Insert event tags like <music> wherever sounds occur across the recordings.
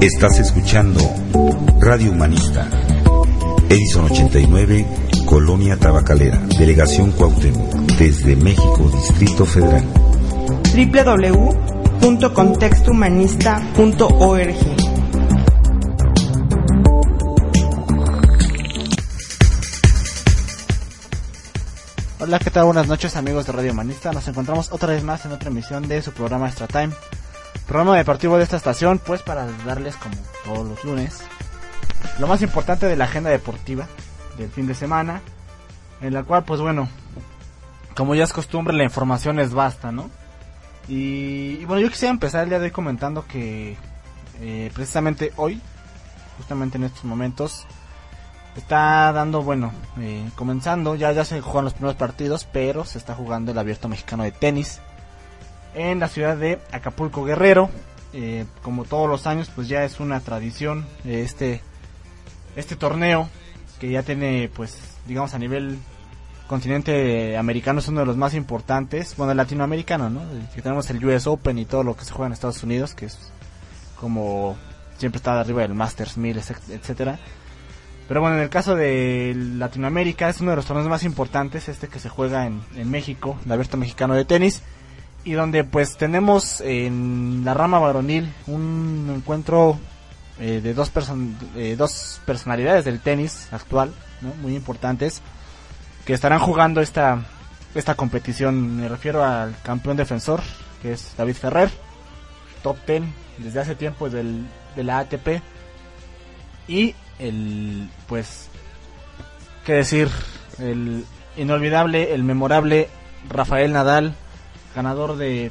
Estás escuchando Radio Humanista. Edison 89, Colonia Tabacalera, Delegación Cuauhtémoc, desde México, Distrito Federal. www.contextohumanista.org Hola, ¿qué tal? Buenas noches amigos de Radio Humanista. Nos encontramos otra vez más en otra emisión de su programa Extra Time. Programa deportivo de esta estación, pues para darles como todos los lunes lo más importante de la agenda deportiva del fin de semana, en la cual pues bueno, como ya es costumbre la información es vasta, ¿no? Y, bueno, yo quisiera empezar el día de hoy comentando que eh, precisamente hoy, justamente en estos momentos, está dando, bueno, eh, comenzando, ya, ya se juegan los primeros partidos, pero se está jugando el abierto mexicano de tenis en la ciudad de Acapulco Guerrero. Eh, como todos los años, pues ya es una tradición eh, este, este torneo que ya tiene, pues, digamos a nivel continente americano es uno de los más importantes, bueno, latinoamericano, ¿no? Que tenemos el US Open y todo lo que se juega en Estados Unidos, que es como siempre está arriba del Masters 1000, etcétera. Pero bueno, en el caso de Latinoamérica es uno de los torneos más importantes, este que se juega en, en México, el Abierto Mexicano de Tenis y donde pues tenemos en la rama varonil un encuentro eh, de dos, eh, dos personalidades del tenis actual, muy importantes, que estarán jugando esta, esta competición. Me refiero al campeón defensor, que es David Ferrer, top 10 desde hace tiempo del, de la ATP, y el, pues, qué decir, el inolvidable, el memorable Rafael Nadal, ganador de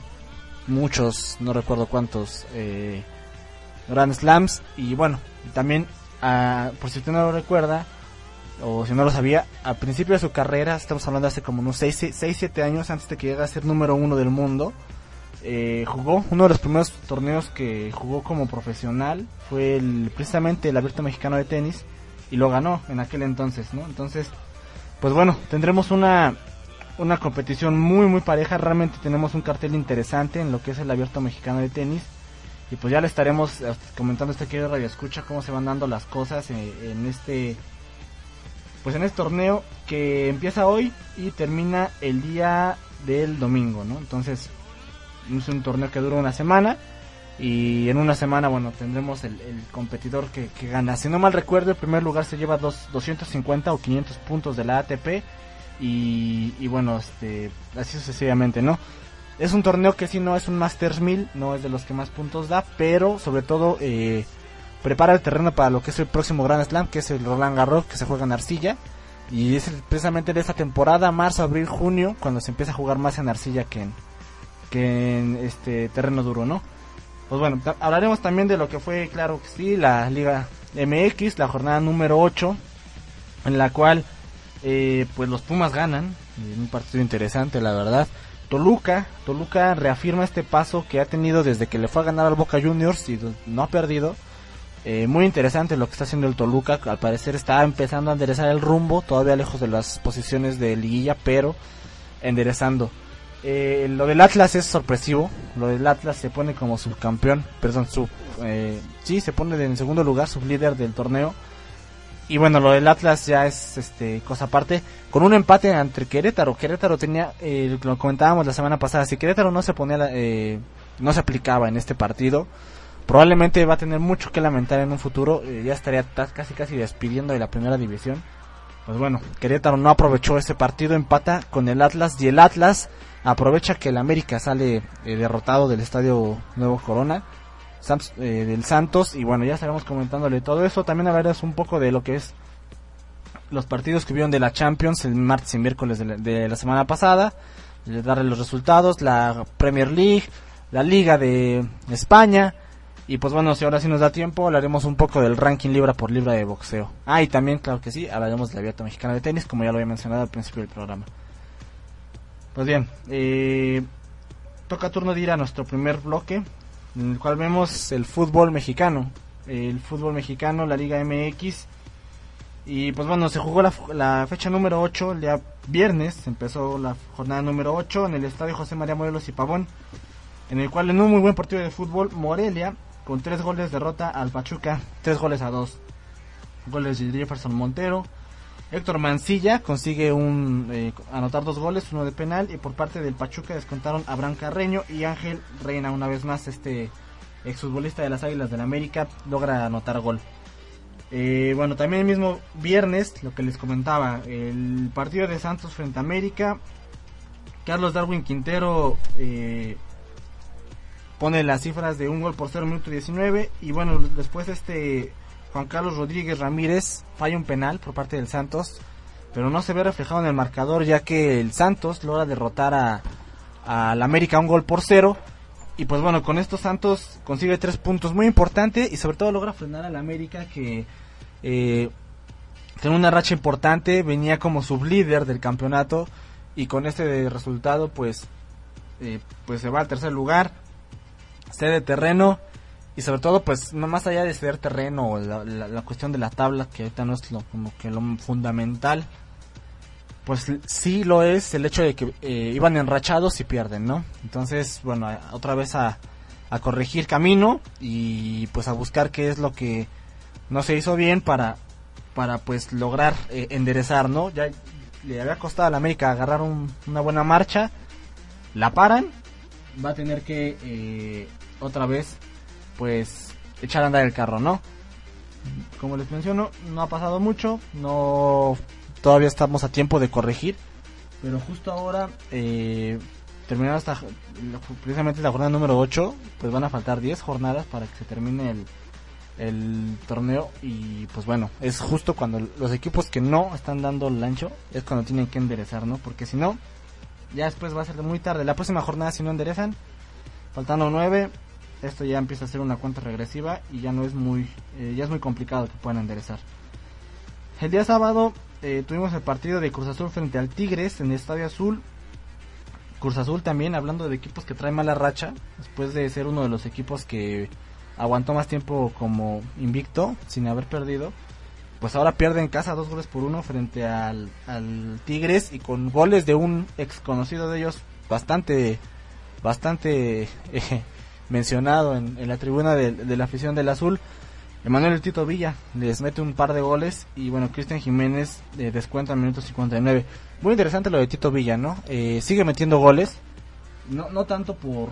muchos, no recuerdo cuántos, eh, Grand Slams. Y bueno, también, ah, por si usted no lo recuerda, o si no lo sabía, al principio de su carrera, estamos hablando hace como unos 6-7 años antes de que llegue a ser número uno del mundo, eh, jugó uno de los primeros torneos que jugó como profesional, fue el, precisamente el Abierto Mexicano de Tenis, y lo ganó en aquel entonces, ¿no? Entonces, pues bueno, tendremos una una competición muy muy pareja. Realmente tenemos un cartel interesante en lo que es el abierto mexicano de tenis. Y pues ya le estaremos eh, comentando este querido Radio Escucha cómo se van dando las cosas en, en, este pues en este torneo que empieza hoy y termina el día del domingo, ¿no? Entonces es un torneo que dura una semana y en una semana, bueno, tendremos el, el competidor que, que, gana. Si no mal recuerdo, el primer lugar se lleva dos, 250 o 500 puntos de la ATP y, bueno, este, así sucesivamente, ¿no? Es un torneo que si no es un Masters 1000, no es de los que más puntos da, pero sobre todo eh, prepara el terreno para lo que es el próximo Grand Slam, que es el Roland Garros, que se juega en arcilla. Y es precisamente de esta temporada, marzo, abril, junio, cuando se empieza a jugar más en arcilla que en, que en este terreno duro, ¿no? Pues bueno, hablaremos también de lo que fue, claro que sí, la Liga MX, la jornada número 8, en la cual eh, pues los Pumas ganan, en un partido interesante la verdad. Toluca, Toluca reafirma este paso que ha tenido desde que le fue a ganar al Boca Juniors y no ha perdido. Eh, muy interesante lo que está haciendo el Toluca, al parecer está empezando a enderezar el rumbo, todavía lejos de las posiciones de liguilla, pero enderezando. Eh, lo del Atlas es sorpresivo, lo del Atlas se pone como subcampeón, perdón, sub, eh, sí, se pone en segundo lugar, sublíder del torneo y bueno, lo del Atlas ya es este cosa aparte. Con un empate entre Querétaro. Querétaro tenía, eh, lo comentábamos la semana pasada, si Querétaro no se ponía, eh, no se aplicaba en este partido, probablemente va a tener mucho que lamentar en un futuro. Eh, ya estaría casi casi despidiendo de la primera división. Pues bueno, Querétaro no aprovechó ese partido, empata con el Atlas y el Atlas aprovecha que el América sale eh, derrotado del Estadio Nuevo Corona eh, del Santos. Y bueno, ya estaremos comentándole todo eso. También hablaremos un poco de lo que es los partidos que vieron de la Champions el martes y miércoles de la, semana pasada. darle los resultados, la Premier League, la Liga de España. Y pues bueno, si ahora sí nos da tiempo, hablaremos un poco del ranking libra por libra de boxeo. Ah, y también, claro que sí, hablaremos de la Abierta Mexicana de Tenis, como ya lo había mencionado al principio del programa. Pues bien, eh, toca turno de ir a nuestro primer bloque, en el cual vemos el fútbol mexicano. El fútbol mexicano, la Liga MX. Y pues bueno, se jugó la, la fecha número 8 el día viernes, empezó la jornada número 8 en el estadio José María Morelos y Pavón, en el cual en un muy buen partido de fútbol, Morelia con tres goles derrota al Pachuca, tres goles a dos. Goles de Jefferson Montero. Héctor Mancilla consigue un eh, anotar dos goles, uno de penal y por parte del Pachuca descontaron Abraham Carreño y Ángel Reina una vez más este exfutbolista de las Águilas del América logra anotar gol. Eh, bueno, también el mismo viernes, lo que les comentaba, el partido de Santos frente a América. Carlos Darwin Quintero eh, pone las cifras de un gol por 0 minuto 19 y bueno, después este Juan Carlos Rodríguez Ramírez falla un penal por parte del Santos, pero no se ve reflejado en el marcador ya que el Santos logra derrotar a, a la América un gol por cero. Y pues bueno, con estos Santos consigue tres puntos muy importantes y sobre todo logra frenar a la América que eh, tiene una racha importante, venía como sublíder del campeonato y con este resultado pues, eh, pues se va al tercer lugar cede terreno y sobre todo pues no más allá de ceder terreno la, la, cuestión de la tabla que ahorita no es lo como que lo fundamental pues sí lo es el hecho de que eh, iban enrachados y pierden no entonces bueno otra vez a, a corregir camino y pues a buscar qué es lo que no se hizo bien para para pues lograr eh, enderezar no ya le había costado a la América agarrar un, una buena marcha la paran va a tener que eh, otra vez, pues, echar a andar el carro, ¿no? Como les menciono, no ha pasado mucho, no todavía estamos a tiempo de corregir, pero justo ahora, eh, terminando hasta precisamente la jornada número 8, pues van a faltar 10 jornadas para que se termine el, el torneo y pues bueno, es justo cuando los equipos que no están dando el ancho es cuando tienen que enderezar, ¿no? Porque si no, ya después va a ser muy tarde. La próxima jornada si no enderezan, faltando 9, esto ya empieza a ser una cuenta regresiva y ya no es muy eh, ya es muy complicado que puedan enderezar. El día sábado eh, tuvimos el partido de Cruz Azul frente al Tigres en el Estadio Azul. Cruz Azul también hablando de equipos que traen mala racha después de ser uno de los equipos que aguantó más tiempo como invicto sin haber perdido. Pues ahora pierde en casa dos goles por uno frente al, al Tigres y con goles de un ex conocido de ellos bastante bastante <laughs> eh, mencionado en, la tribuna de, la afición del azul. Emanuel Tito Villa les mete un par de goles y bueno, Cristian Jiménez eh, descuenta en minuto 59. Muy interesante lo de Tito Villa, ¿no? Eh, sigue metiendo goles, no, no tanto por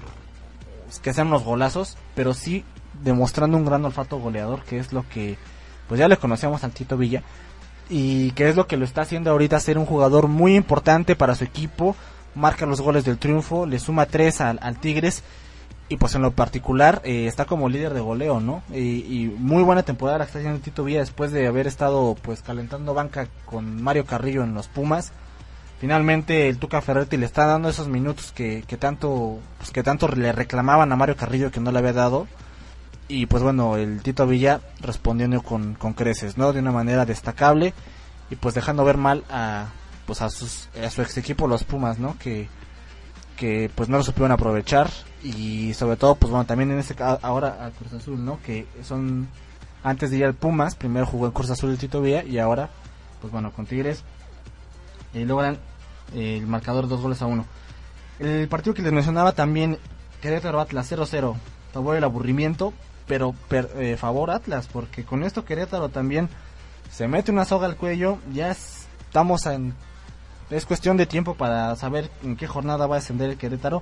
que sean unos golazos, pero sí demostrando un gran olfato goleador, que es lo que pues ya le conocíamos al Tito Villa y que es lo que lo está haciendo ahorita ser un jugador muy importante para su equipo, marca los goles del triunfo, le suma tres al Tigres y pues en lo particular eh, está como líder de goleo, ¿no? Y, muy buena temporada la está haciendo Tito Villa después de haber estado pues calentando banca con Mario Carrillo en los Pumas. Finalmente el Tuca Ferretti le está dando esos minutos que, que tanto pues, que tanto le reclamaban a Mario Carrillo que no le había dado. Y pues bueno, el Tito Villa respondiendo con, con creces, ¿no? De una manera destacable y pues dejando ver mal a pues a, sus, a su ex equipo los Pumas, ¿no? Que, que pues no lo supieron aprovechar y sobre todo pues bueno también en este ahora a Cruz Azul no que son antes de ir al Pumas primero jugó en Cruz Azul el Tito Villa y ahora pues bueno con Tigres logran eh, el marcador dos goles a uno. El partido que les mencionaba también Querétaro Atlas 0-0 favor el aburrimiento pero eh, favor Atlas porque con esto Querétaro también se mete una soga al cuello ya estamos en es cuestión de tiempo para saber en qué jornada va a descender el Querétaro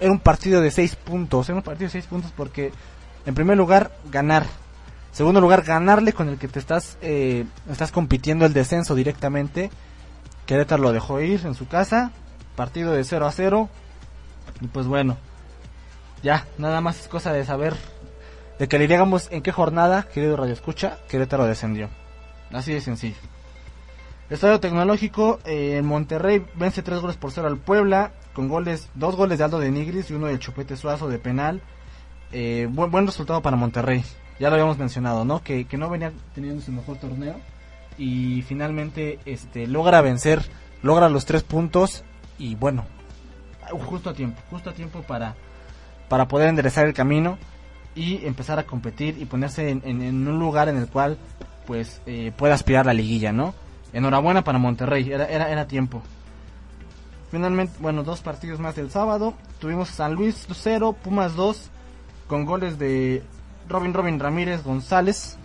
era un partido de seis puntos. Era un partido de seis puntos porque, en primer lugar, ganar. Segundo lugar, ganarle con el que te estás, eh, estás compitiendo el descenso directamente. Querétaro lo dejó ir en su casa. Partido de 0 a 0. Y pues bueno, ya, nada más es cosa de saber. De que le digamos en qué jornada, querido Radio Escucha, Querétaro descendió. Así de sencillo. Estadio Tecnológico, eh, en Monterrey vence 3 goles por 0 al Puebla, con goles, dos goles de Aldo de Nigris y uno del Chupete Suazo de penal. Eh, buen, buen resultado para Monterrey, ya lo habíamos mencionado, ¿no? Que, que no venía teniendo su mejor torneo y finalmente este logra vencer, logra los tres puntos y bueno, justo a tiempo, justo a tiempo para, para poder enderezar el camino y empezar a competir y ponerse en, en- un lugar en el cual pues eh, pueda aspirar la liguilla, ¿no? Enhorabuena para Monterrey, era, era, era tiempo. Finalmente, bueno, dos partidos más del sábado. Tuvimos San Luis 0, Pumas 2, con goles de Robin Robin Ramírez González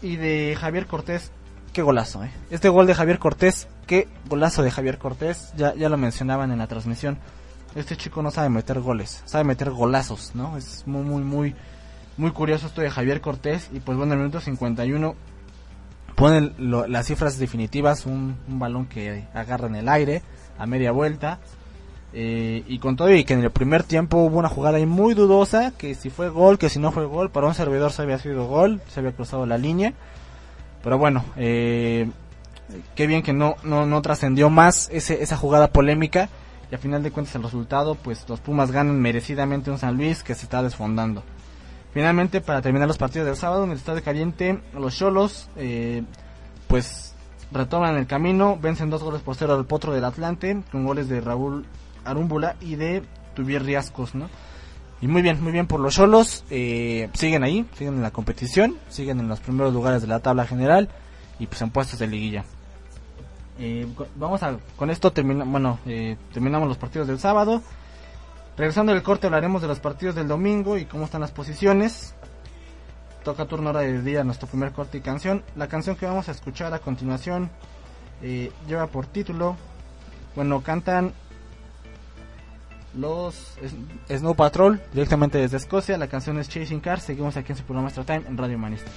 y de Javier Cortés. Qué golazo, ¿eh? Este gol de Javier Cortés, qué golazo de Javier Cortés, ya, ya lo mencionaban en la transmisión. Este chico no sabe meter goles, sabe meter golazos, ¿no? Es muy, muy, muy, muy curioso esto de Javier Cortés. Y pues bueno, en el minuto 51 pone lo- las cifras definitivas, un, un balón que agarra en el aire a media vuelta. eh, y con todo y que en el primer tiempo hubo una jugada ahí muy dudosa, que si fue gol, que si no fue gol, para un servidor se había sido gol, se había cruzado la línea. Pero bueno, eh, qué bien que no, no, no trascendió más ese, esa jugada polémica. Y a final de cuentas el resultado, pues los Pumas ganan merecidamente un San Luis que se está desfondando. Finalmente, para terminar los partidos del sábado en el Estadio Caliente, los Cholos, eh, pues retoman el camino, vencen dos goles por cero al Potro del Atlante, con goles de Raúl Arúmbula y de Tuvier Riascos, ¿no? Y muy bien, muy bien por los Cholos, eh, siguen ahí, siguen en la competición, siguen en los primeros lugares de la tabla general y pues en puestos de liguilla. Eh, vamos a, con esto termina, bueno, eh, terminamos los partidos del sábado. Regresando del corte hablaremos de los partidos del domingo y cómo están las posiciones. Toca turno ahora de día nuestro primer corte y canción. La canción que vamos a escuchar a continuación eh, lleva por título, bueno, cantan los Snow Patrol directamente desde Escocia. La canción es Chasing Cars. Seguimos aquí en su programa Extra Time en Radio Humanista.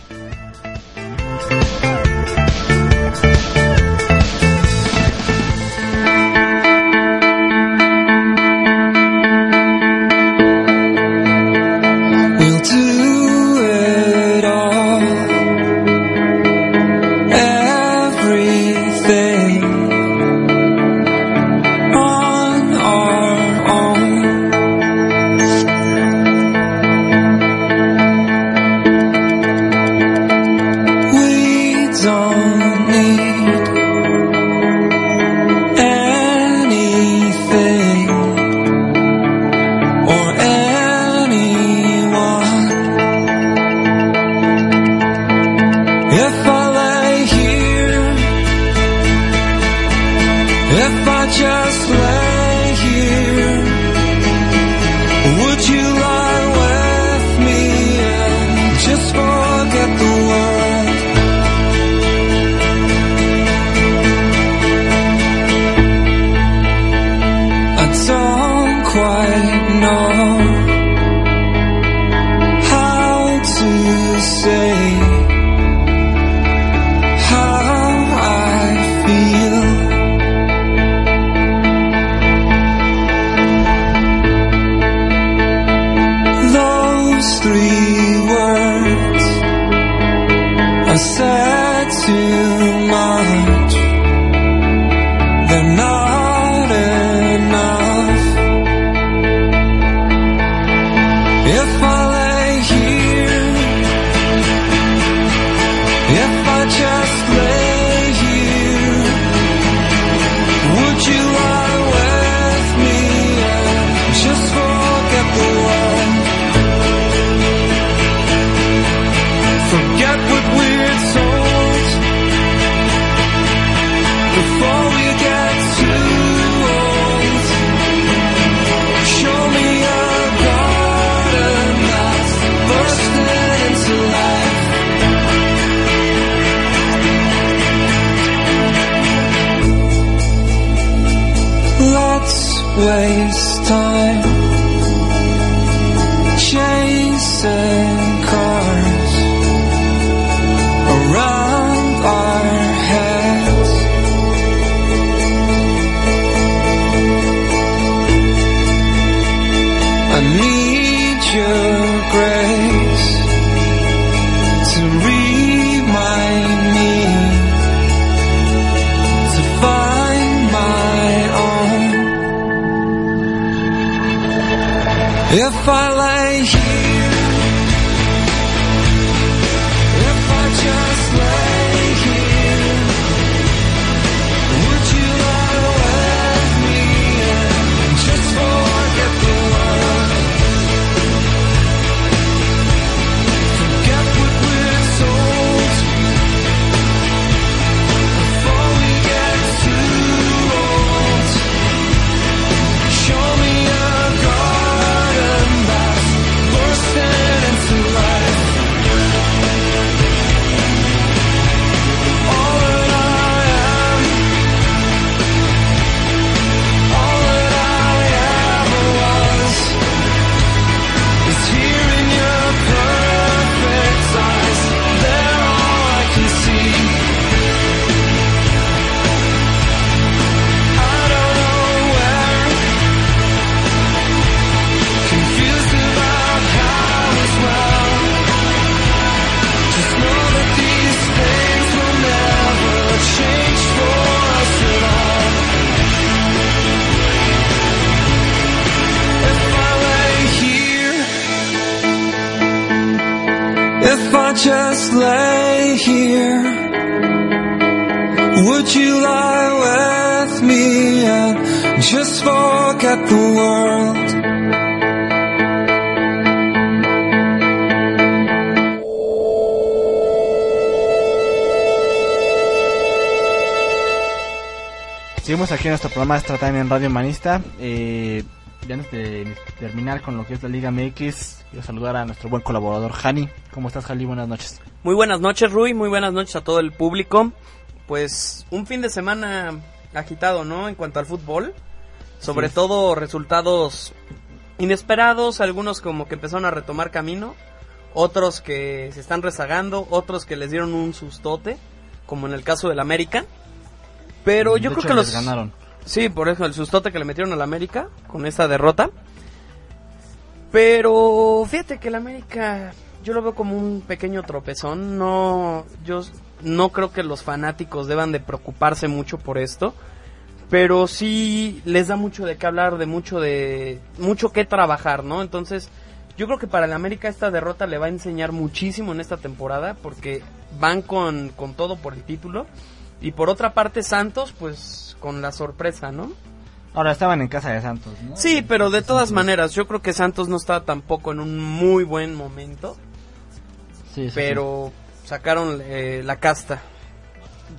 Seguimos aquí en nuestro programa Extra Time en Radio Humanista. Eh, ya antes de terminar con lo que es la Liga MX, quiero saludar a nuestro buen colaborador Jani. ¿Cómo estás, Jani? Buenas noches. Muy buenas noches, Rui. Muy buenas noches a todo el público. Pues un fin de semana agitado, ¿no? En cuanto al fútbol. Sobre Sí. todo resultados inesperados, algunos como que empezaron a retomar camino, otros que se están rezagando, otros que les dieron un sustote, como en el caso del América. Pero De yo creo hecho, que los ganaron. Sí, por eso el sustote que le metieron al América con esta derrota. Pero fíjate que el América yo lo veo como un pequeño tropezón. No, yo no creo que los fanáticos deban de preocuparse mucho por esto. Pero sí les da mucho de qué hablar, de mucho de mucho que trabajar, ¿no? Entonces, yo creo que para el América esta derrota le va a enseñar muchísimo en esta temporada porque van con, con todo por el título. Y por otra parte, Santos, pues con la sorpresa, ¿no? Ahora estaban en casa de Santos, ¿no? Sí, pero de todas maneras, yo creo que Santos no está tampoco en un muy buen momento, Sí, sí, pero sacaron eh, la casta.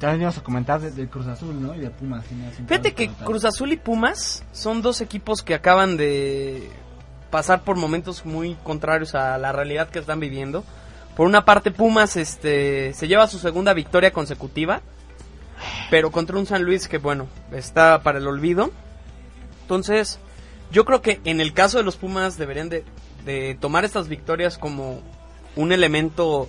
También íbamos a comentar de- del Cruz Azul, ¿no? Y de Pumas. Fíjate que. Cruz Azul y Pumas son dos equipos que acaban de pasar por momentos muy contrarios a la realidad que están viviendo. Por una parte, Pumas este, se lleva su segunda victoria consecutiva, pero contra un San Luis que, bueno, está para el olvido. Entonces, yo creo que en el caso de los Pumas deberían de, de tomar estas victorias como un elemento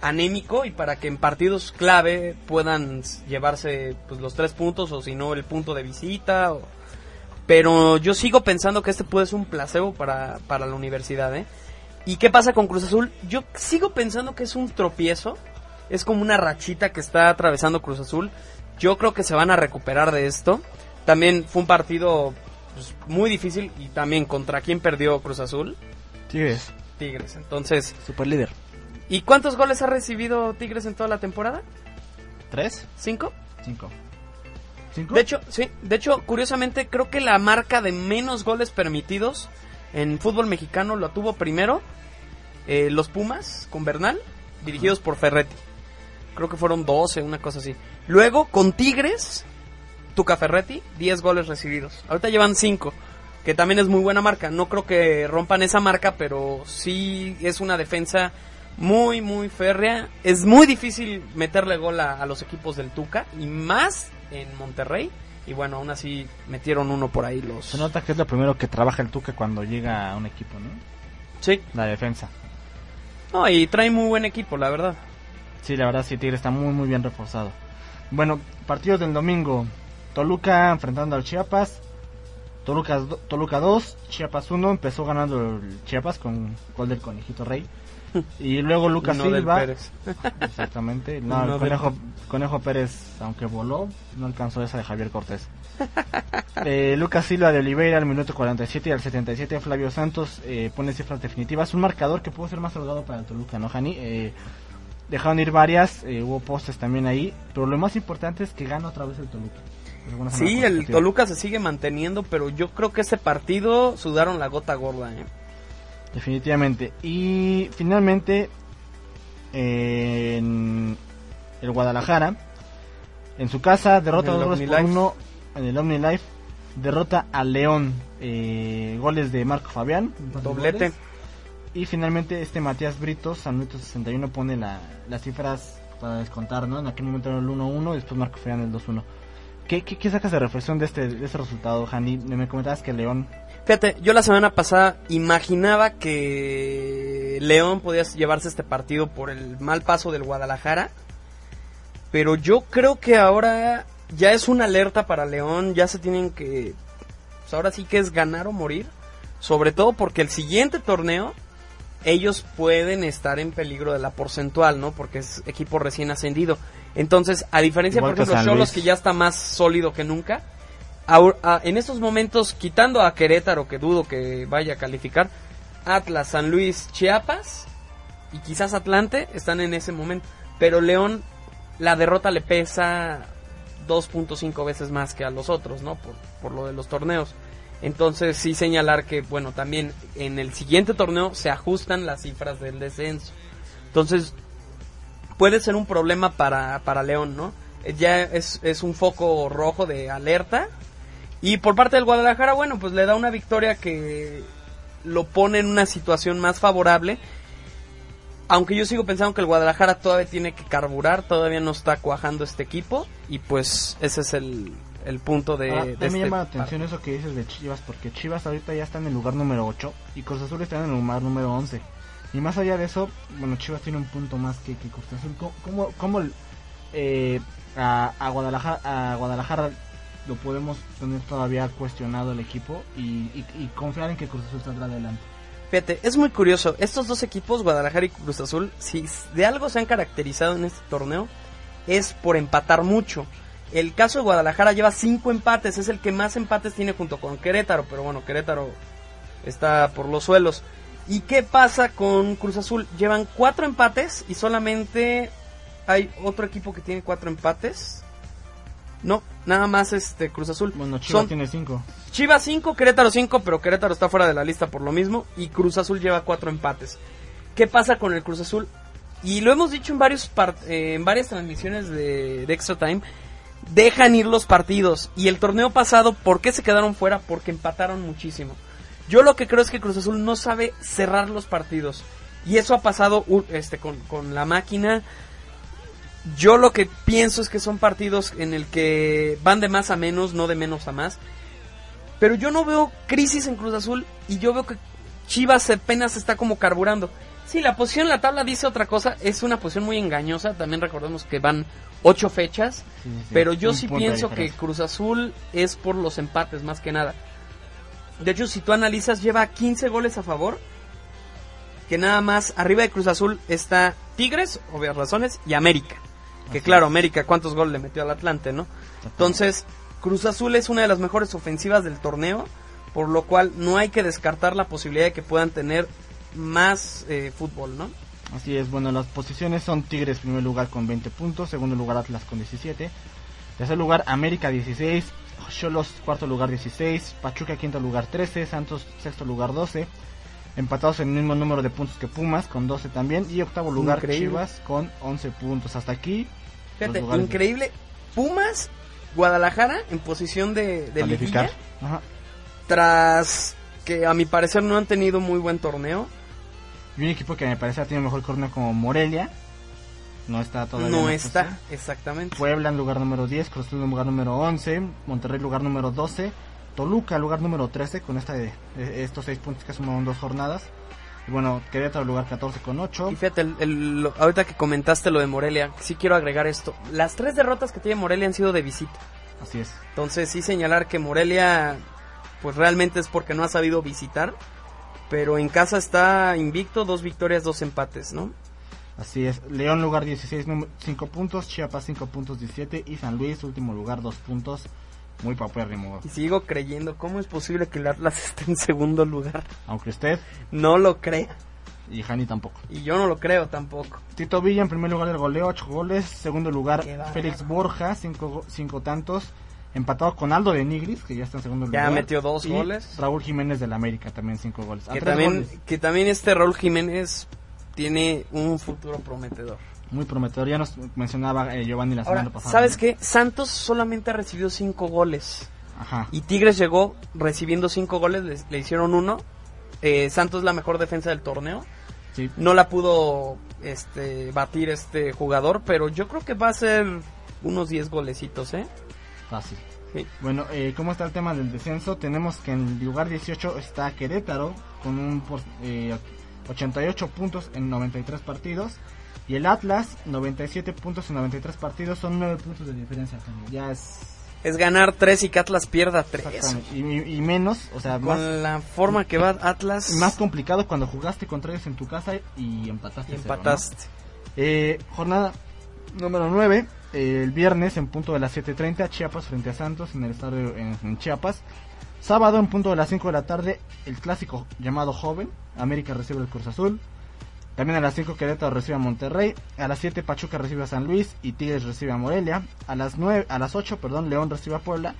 anémico y para que en partidos clave puedan llevarse pues los tres puntos o si no el punto de visita pero yo sigo pensando que este puede ser un placebo para, para la universidad ¿eh? y qué pasa con Cruz Azul yo sigo pensando que es un tropiezo es como una rachita que está atravesando Cruz Azul yo creo que se van a recuperar de esto también fue un partido pues, muy difícil y también contra quién perdió Cruz Azul Tigres, Tigres entonces super líder. ¿Y cuántos goles ha recibido Tigres en toda la temporada? ¿Tres? ¿Cinco? Cinco. ¿Cinco? De hecho, sí. De hecho, curiosamente, creo que la marca de menos goles permitidos en fútbol mexicano lo tuvo primero eh, los Pumas con Bernal, dirigidos por Ferretti. Creo que fueron 12, una cosa así. Luego, con Tigres, Tuca Ferretti, 10 goles recibidos. Ahorita llevan 5, que también es muy buena marca. No creo que rompan esa marca, pero sí es una defensa muy, muy férrea. Es muy difícil meterle gol a, a los equipos del Tuca, y más en Monterrey. Y bueno, aún así metieron uno por ahí los... Se nota que es lo primero que trabaja el Tuca cuando llega a un equipo, ¿no? Sí. La defensa. No, y trae muy buen equipo, la verdad. Sí, la verdad sí, Tigre está muy muy bien reforzado. Bueno, partidos del domingo. Toluca enfrentando al Chiapas. Toluca, Toluca 2, Chiapas 1, empezó ganando el Chiapas con gol del Conejito Rey. <laughs> Y luego Lucas no del Silva, Pérez. <laughs> exactamente, no, No el del- Conejo, Conejo Pérez, aunque voló, no alcanzó esa de Javier Cortés. <laughs> Eh, Lucas Silva de Oliveira al minuto 47 y al 77 Flavio Santos eh, pone cifras definitivas. Un marcador que pudo ser más holgado para el Toluca, ¿no, Jani? Eh, dejaron ir varias, eh, hubo postes también ahí, pero lo más importante es que gana otra vez el Toluca. Sí, el. Toluca se sigue manteniendo, pero yo creo que ese partido sudaron la gota gorda. ¿eh? Definitivamente. Y finalmente, eh, en el Guadalajara, en su casa, derrota En el dos por OmniLife. uno en el OmniLife. Derrota al León. eh, goles de Marco Fabián. Doblete. goles. Y finalmente este Matías Britos al minuto 61 pone la- las cifras para descontar, ¿no? En aquel momento era el 1-1 y después Marco Fabián el 2-1. ¿Qué, qué, qué sacas de reflexión de este, de este resultado, Jani? Me comentabas que León Fíjate, yo la semana pasada imaginaba que León podía llevarse este partido por el mal paso del Guadalajara. Pero yo creo que ahora ya es una alerta para León. Ya se tienen que. pues ahora sí que es ganar o morir. Sobre todo porque el siguiente torneo. Ellos pueden estar en peligro de la porcentual, ¿no? Porque es equipo recién ascendido. Entonces, a diferencia, por ejemplo, Cholos, que ya está más sólido que nunca. A- en estos momentos, quitando a Querétaro, que dudo que vaya a calificar, Atlas, San Luis, Chiapas y quizás Atlante están en ese momento. Pero León, la derrota le pesa 2.5 veces más que a los otros, ¿no? Por, por lo de los torneos. Entonces sí señalar que, bueno, también en el siguiente torneo se ajustan las cifras del descenso. Entonces puede ser un problema para, para León, ¿no? Eh, Ya es, es un foco rojo de alerta. Y por parte del Guadalajara, bueno, pues le da una victoria que lo pone en una situación más favorable. Aunque yo sigo pensando que el Guadalajara todavía tiene que carburar, todavía no está cuajando este equipo. Y pues ese es el, el punto de, Ah, de me este llama la atención eso que dices de Chivas, porque Chivas ahorita ya está en el lugar número 8 y Cruz Azul está en el lugar número 11. Y más allá de eso, bueno, Chivas tiene un punto más que, que Cruz Azul. ¿Cómo, cómo, cómo, eh, a, a Guadalajara, a Guadalajara lo podemos tener todavía cuestionado el equipo y, y- y confiar en que Cruz Azul saldrá adelante? Fíjate, es muy curioso. Estos dos equipos, Guadalajara y Cruz Azul, si de algo se han caracterizado en este torneo, es por empatar mucho. El caso de Guadalajara lleva cinco empates, es el que más empates tiene junto con Querétaro, pero bueno, Querétaro está por los suelos. ¿Y qué pasa con Cruz Azul? Llevan cuatro empates y solamente hay otro equipo que tiene cuatro empates. No, nada más este Cruz Azul. Bueno, Chivas Son- tiene 5. Chivas 5, Querétaro 5, pero Querétaro está fuera de la lista por lo mismo. Y Cruz Azul lleva 4 empates. ¿Qué pasa con el Cruz Azul? Y lo hemos dicho en, varios par- eh, en varias transmisiones de, de Extra Time. Dejan ir los partidos. Y el torneo pasado, ¿por qué se quedaron fuera? Porque empataron muchísimo. Yo lo que creo es que Cruz Azul no sabe cerrar los partidos. Y eso ha pasado este, con, con la máquina. Yo lo que pienso es que son partidos en el que van de más a menos, no de menos a más. Pero yo no veo crisis en Cruz Azul y yo veo que Chivas apenas está como carburando. Sí, la posición en la tabla dice otra cosa, es una posición muy engañosa. También recordemos que van ocho fechas, pero yo sí pienso que. Cruz Azul es por los empates más que nada. De hecho, si tú analizas, lleva 15 goles a favor. Que nada más arriba de Cruz Azul está Tigres, obvias razones, y América. Que Así claro, es. América, ¿cuántos goles le metió al Atlante, no? Entonces, Cruz Azul es una de las mejores ofensivas del torneo, por lo cual no hay que descartar la posibilidad de que puedan tener más eh, fútbol, ¿no? Así es, bueno, las posiciones son Tigres primer lugar con 20 puntos, segundo lugar Atlas con 17, tercer lugar América 16, Cholos cuarto lugar 16, Pachuca quinto lugar 13, Santos sexto lugar 12, empatados en el mismo número de puntos que Pumas con 12 también y octavo lugar Increíble. Chivas con 11 puntos. Hasta aquí Fíjate, increíble. Pumas, Guadalajara en posición de, de Ajá. tras que a mi parecer no han tenido muy buen torneo. Y un equipo que me parece ha tenido mejor corneo como Morelia, no está todavía. no está, posición. exactamente. Puebla en lugar número 10, Cruz Azul en lugar número 11, Monterrey lugar número 12, Toluca lugar número 13 con esta de, de estos 6 puntos que suman dos jornadas. Y bueno, Querétaro lugar 14 con 8. Y fíjate, el- el- lo- ahorita que comentaste lo de Morelia, sí quiero agregar esto. Las tres derrotas que tiene Morelia han sido de visita. Así es. Entonces sí señalar que Morelia pues realmente es porque no ha sabido visitar. Pero en casa está invicto, dos victorias, dos empates, ¿no? Así es. León lugar 16, 5 puntos. Chiapas 5 puntos 17. Y San Luis último lugar 2 puntos. Muy papérrimo. Y sigo creyendo, ¿cómo es posible que el Atlas <laughs> esté en segundo lugar? Aunque usted No lo creo. y Jani tampoco. Y yo no lo creo tampoco. Tito Villa en primer lugar del goleo, 8 goles. Segundo lugar. Félix Borja, 5 tantos. Empatado con Aldo de Nigris, que ya está en segundo Ya lugar. metió dos Y goles. Raúl Jiménez del América, también 5 goles. Que también, goles. que también este Raúl Jiménez tiene un futuro prometedor. Muy prometedor. Ya nos mencionaba eh, Giovanni la Ahora, semana pasada. ¿sabes qué? Santos solamente ha recibido cinco goles. Ajá. Y Tigres llegó recibiendo cinco goles, le, le hicieron uno. Eh, Santos la mejor defensa del torneo. Sí. No la pudo este, batir este jugador, pero yo creo que va a ser unos 10 golecitos, ¿eh? Fácil. Sí. Bueno, eh, ¿cómo está el tema del descenso? Tenemos que en el lugar 18 está Querétaro con un por- eh, 88 puntos en 93 partidos. Y el Atlas, 97 puntos en 93 partidos. Son 9 puntos de diferencia. Ya es... Es ganar 3 y que Atlas pierda 3. exactamente. Y, y- menos, o sea, más, Con la forma que va Atlas más complicado cuando jugaste contra ellos en tu casa y empataste. y cero, ¿no? empataste. Eh, jornada número 9. El viernes en punto de las 7.30 Chiapas frente a Santos en el estadio en, en Chiapas. Sábado en punto de las 5 de la tarde el clásico llamado Joven. América recibe el Cruz Azul. También a las 5 Querétaro recibe a Monterrey. A las 7 Pachuca recibe a San Luis y Tigres recibe a Morelia. A las 9, a las 8, perdón, León recibe a Puebla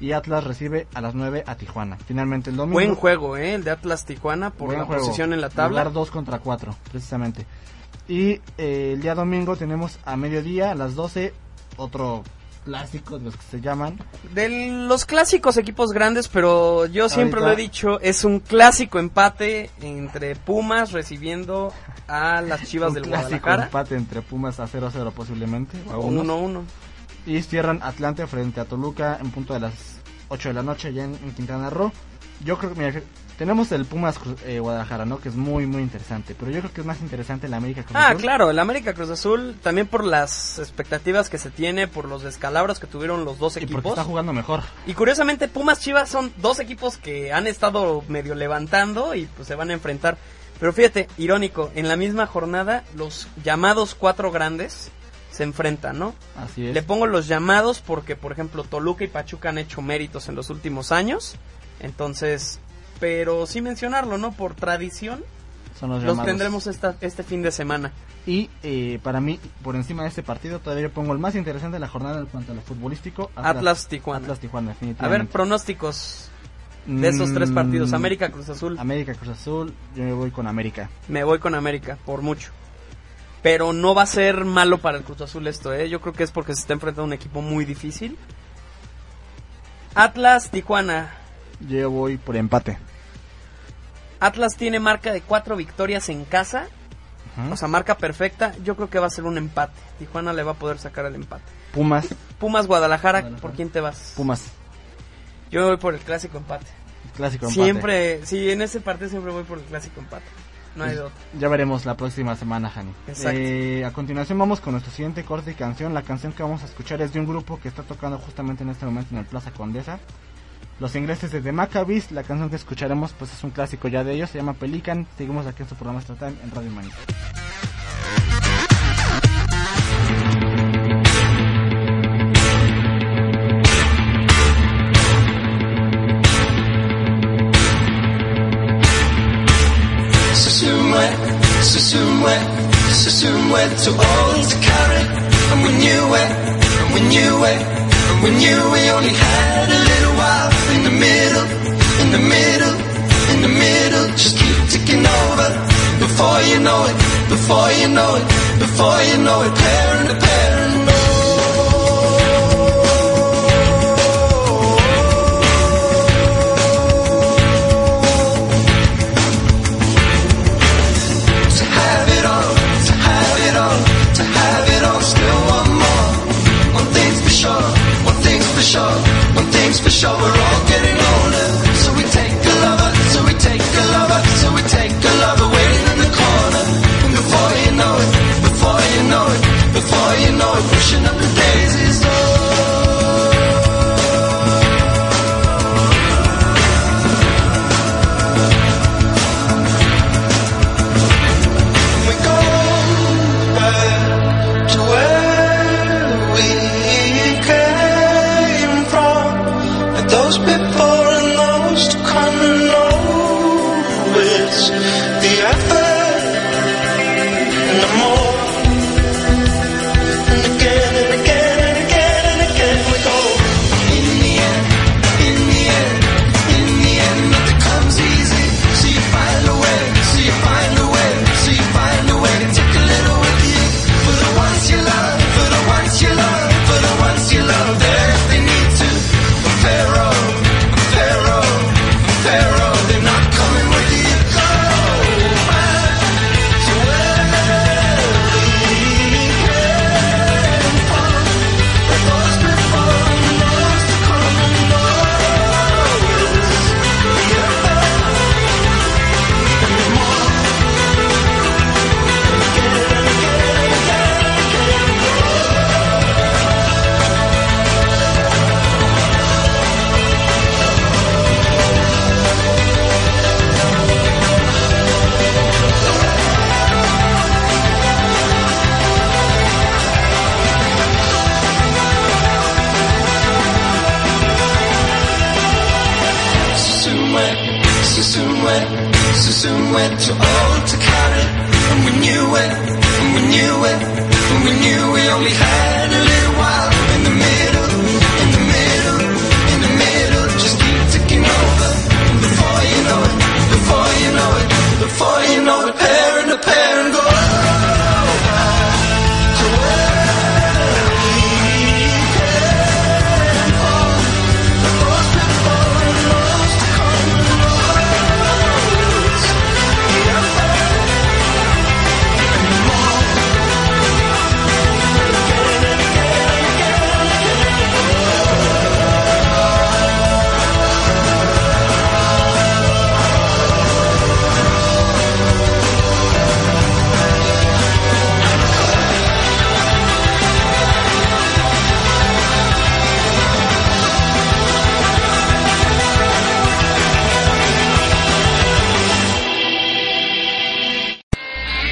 y Atlas recibe a las 9 a Tijuana. Finalmente el domingo. Buen juego, ¿eh? El de Atlas Tijuana por Buen la juego. posición en la tabla. Lugar 2 contra 4, precisamente. Y eh, el día domingo tenemos a mediodía, a las 12, otro clásico de los que se llaman. De los clásicos equipos grandes, pero yo siempre Ahorita- lo he dicho, es un clásico empate entre Pumas recibiendo a las <laughs> Chivas un del clásico Guadalajara. empate entre Pumas a 0-0 posiblemente. o a unos. 1-1. Y cierran Atlante frente a Toluca en punto de las 8 de la noche ya en, en Quintana Roo. Yo creo que mira, tenemos el Pumas eh, Guadalajara, ¿no? Que es muy, muy interesante. Pero yo creo que es más interesante el América Cruz Ah, Azul. claro, el América Cruz Azul, también por las expectativas que se tiene, por los descalabros que tuvieron los dos Y porque equipos. está jugando mejor. Y curiosamente, Pumas Chivas son dos equipos que han estado medio levantando y pues se van a enfrentar. Pero fíjate, irónico, en la misma jornada, los llamados cuatro grandes se enfrentan, ¿no? Así es. Le pongo los llamados porque, por ejemplo, Toluca y Pachuca han hecho méritos en los últimos años. Entonces, pero sí mencionarlo, ¿no? Por tradición, Son los, tendremos esta, este fin de semana. Y eh, para mí, por encima de este partido, todavía pongo el más interesante de la jornada en cuanto a lo futbolístico. Atlas Tijuana. Atlas Tijuana, A ver, pronósticos de esos tres Mm, partidos. América Cruz Azul. América Cruz Azul, yo me voy con América. Me voy con América, por mucho. Pero no va a ser malo para el Cruz Azul esto, ¿eh? Yo creo que es porque se está enfrentando a un equipo muy difícil. Atlas, Tijuana. Yo voy por empate. Atlas tiene marca de cuatro victorias en casa. O sea, marca perfecta. Yo creo que va a ser un empate. Tijuana le va a poder sacar el empate. Pumas, Pumas, Guadalajara, Guadalajara. ¿por quién te vas? Pumas, Yo voy por el clásico empate. clásico empate. Siempre, sí, en ese partido siempre voy por el clásico empate. No hay de otro. Ya veremos la próxima semana, Jani. Exacto. Eh, a continuación vamos con nuestro siguiente corte y canción. La canción que vamos a escuchar es de un grupo que está tocando justamente en este momento en el Plaza Condesa. Los ingleses de The Maccabees. La canción que escucharemos pues es un clásico ya de ellos. Se llama Pelican. Seguimos aquí en su programa Time en Radio Manita. Susume, susume, susume, too old to carry. And we knew it, and we knew it, and we knew we only had the middle, in the middle, just keep ticking over. Before you know it, before you know it, before you know it, parent to parent. To have it all, to have it all, to have it all, still one more. One thing's for sure, one thing's for sure, one thing's for sure, we're all getting older.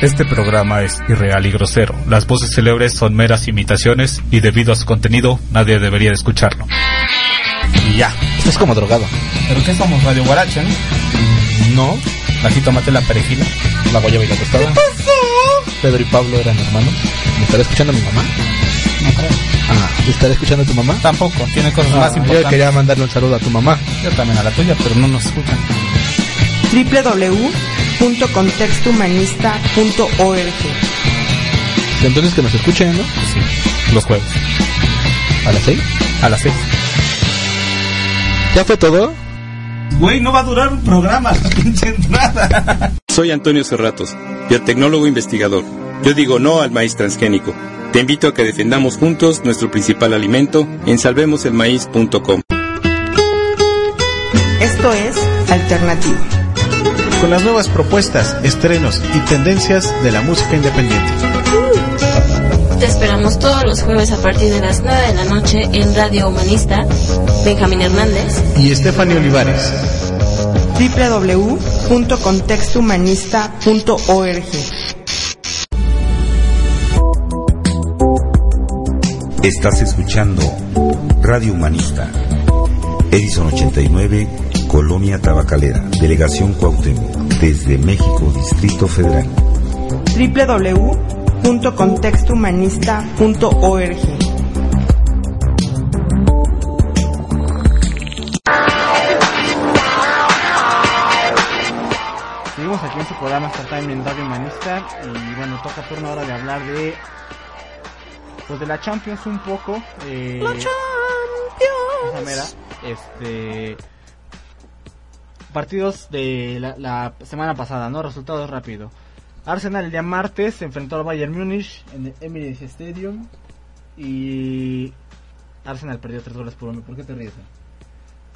Este programa es irreal y grosero. Las voces célebres son meras imitaciones y debido a su contenido nadie debería de escucharlo. Y ya. Estás como drogado. ¿Pero qué somos? ¿Radio Guaracha, no? No. Aquí tómate la perejila. La guayaba y la tostada. Pedro y Pablo eran hermanos. ¿Me estará escuchando mi mamá? No creo. Ah, ¿te estará escuchando tu mamá? Tampoco. Tiene cosas Ah, más yo importantes. quería mandarle un saludo a tu mamá. Yo también a la tuya, pero no nos escuchan. www.contextohumanista.org Entonces que nos escuchen, ¿no? Pues sí. Los jueves. A las seis. A las seis. ¿Ya fue todo? Güey, no va a durar un programa la pinche entrada. Soy Antonio Cerratos, biotecnólogo investigador. Yo digo no al maíz transgénico. Te invito a que defendamos juntos nuestro principal alimento en salvemoselmaíz.com. Esto es Alternativo. Con las nuevas propuestas, estrenos y tendencias de la música independiente. Te esperamos todos los jueves a partir de las 9 de la noche en Radio Humanista. Benjamín Hernández. Y Stephanie Olivares. www.contextohumanista.org Estás escuchando Radio Humanista. Edison 89, Colonia Tabacalera, Delegación Cuauhtémoc, desde México, Distrito Federal. www.contextohumanista.org Seguimos aquí en su programa Star Time en Radio Humanista y bueno, toca turno ahora de hablar de pues de la Champions un poco. Eh, la Champions. este partidos de la, la semana pasada, ¿no? Resultados rápido. Arsenal el día martes se enfrentó al Bayern Múnich en el Emirates Stadium y Arsenal perdió tres goles por uno. ¿Por qué te ríes?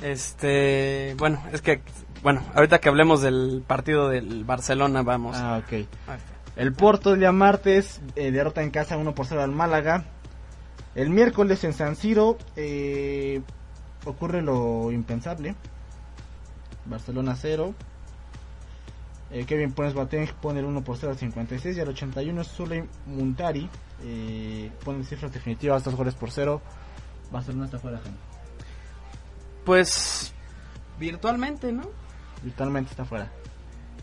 Este, bueno, es que, bueno, ahorita que hablemos del partido del Barcelona, vamos. Ah, ok. El Porto el día martes eh, derrota en casa 1 por 0 al Málaga. El miércoles en San Siro eh, ocurre lo impensable. Barcelona 0. Eh, Kevin Pons Boateng pone el 1 por 0 al 56 y al 81 Zuley Muntari eh, pone cifras definitivas 2 goles por 0. Barcelona está fuera, Jaime. Pues, virtualmente, ¿no? Virtualmente está fuera.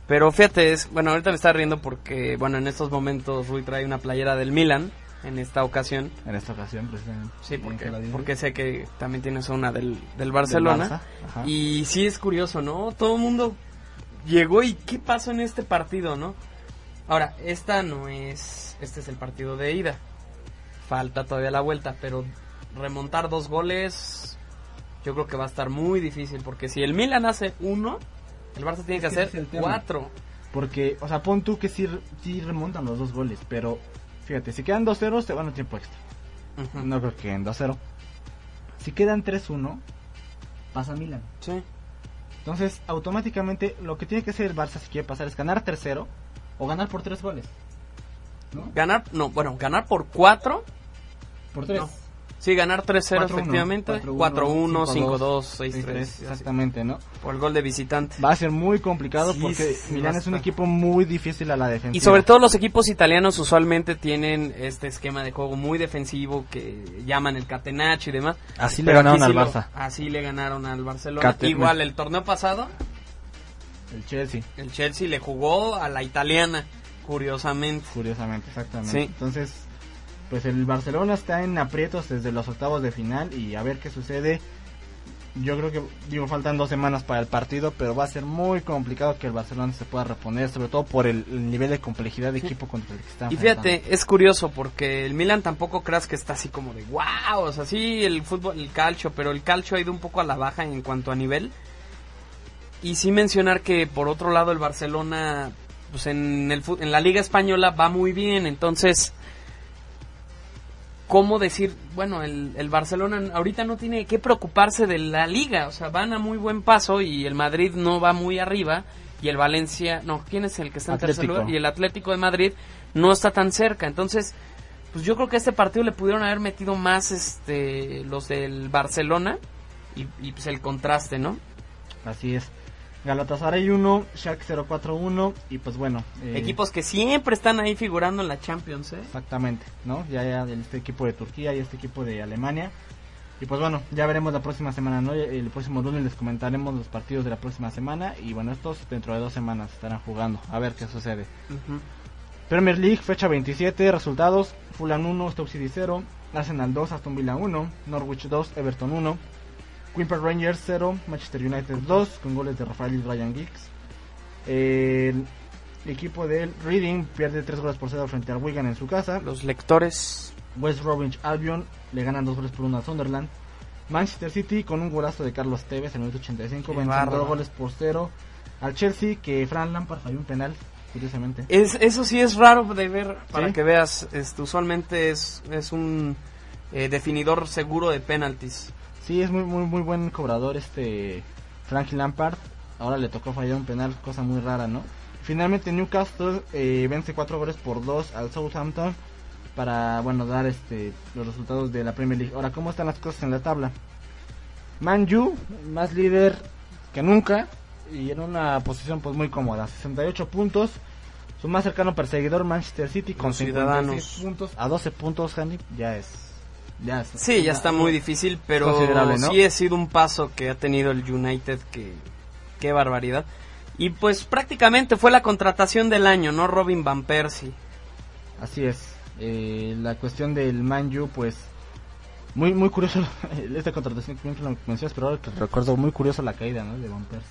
Pero fíjate, es, bueno, ahorita me está riendo porque, bueno, en estos momentos Rui trae una playera del Milan, en esta ocasión. En esta ocasión, precisamente. Sí, porque, porque sé que también tienes una del, del Barcelona. Y sí es curioso, ¿no? Todo el mundo llegó y ¿qué pasó en este partido, no? Ahora, esta no es, este es el partido de ida. Falta todavía la vuelta, pero remontar dos goles, yo creo que va a estar muy difícil, porque si el Milan hace uno, el Barça tiene que, Es hacer cuatro. Porque, o sea, pon tú que sí, sí remontan los dos goles, pero fíjate, si quedan 2-0 se van a tiempo extra. Ujú. No creo que en 2-0. Si quedan 3-1, pasa Milan. Sí. Entonces, automáticamente lo que tiene que hacer el Barça si quiere pasar es ganar 3-0 o ganar por 3 goles. ¿No? Ganar, no, bueno, ganar por cuatro. Por 3. No. Sí, ganar 3-0 4-1, efectivamente. 4-1, 4-1, 5-2, 6-3. 6-3, así, Exactamente, ¿no? Por el gol de visitante. Va a ser muy complicado Sí, porque sí, Milán es un equipo muy difícil a la defensa. Y sobre todo los equipos italianos usualmente tienen este esquema de juego muy defensivo que llaman el catenaccio y demás. Así le ganaron al sí lo- Barça. Así le ganaron al Barcelona. Cate- Igual el torneo pasado El Chelsea, El Chelsea le jugó a la italiana, curiosamente. curiosamente, exactamente. Sí. Entonces, pues el Barcelona está en aprietos desde los octavos de final y a ver qué sucede. Yo creo que, digo, faltan dos semanas para el partido, pero va a ser muy complicado que el Barcelona se pueda reponer, sobre todo por el, el nivel de complejidad de equipo contra el que está Y fíjate, es curioso porque el Milan tampoco creas que está así como de wow, o sea, sí el fútbol, el calcio, pero el calcio ha ido un poco a la baja en cuanto a nivel. Y sí mencionar que por otro lado el Barcelona, pues en, el, en la Liga Española va muy bien, entonces, ¿cómo decir? Bueno, el, el Barcelona ahorita no tiene que preocuparse de la Liga, o sea, van a muy buen paso y el Madrid no va muy arriba. Y el Valencia, no, ¿quién es el que está en tercer Atlético. lugar? Y el Atlético de Madrid no está tan cerca. Entonces, pues yo creo que a este partido le pudieron haber metido más este los del Barcelona y, y, pues el contraste, ¿no? Así es. Galatasaray 1, Schalke 041 y pues bueno. eh, Equipos que siempre están ahí figurando en la Champions, ¿eh? Exactamente, ¿no? Ya, ya este equipo de Turquía y este equipo de Alemania. Y pues bueno, ya veremos la próxima semana, ¿no? El próximo lunes les comentaremos los partidos de la próxima semana. Y bueno, estos dentro de dos semanas estarán jugando. A ver qué sucede. Premier League, fecha 27, resultados. Fulham 1, Stoke City 0. Arsenal 2, Aston Villa 1. Norwich 2, Everton 1. Park Rangers 0, Manchester United 2, con goles de Rafael y Ryan Giggs. El equipo del Reading pierde 3 goles por 0 frente al Wigan en su casa. Los lectores. West Bromwich Albion le ganan 2 goles por 1 a Sunderland. Manchester City con un golazo de Carlos Tevez en el minuto 85, Qué vencen bárbaro. 2 goles por 0 al Chelsea que Fran Lampard falló un penal, curiosamente. Es, eso sí es raro de ver, para Sí. que veas. Este, usualmente es, es un eh, definidor seguro de penaltis. Sí, es muy muy muy buen cobrador este Frankie Lampard. Ahora le tocó fallar un penal, cosa muy rara, ¿no? Finalmente Newcastle eh, vence 4 goles por 2 al Southampton para, bueno, dar este los resultados de la Premier League. Ahora, ¿cómo están las cosas en la tabla? Manju, más líder que nunca y en una posición pues muy cómoda, 68 puntos. Su más cercano perseguidor Manchester City con Los 56 ciudadanos. puntos a 12 puntos, Handy, ya es ya es Sí, ya está muy difícil, pero sí ha sido un paso que ha tenido el United que qué barbaridad. Y pues prácticamente fue la contratación del año, ¿no? Robin Van Persie. Así es. Eh, la cuestión del Manju, pues muy muy curioso <laughs> esta contratación que lo mencionas, pero ahora que recuerdo muy curioso la caída, ¿no? De Van Persie.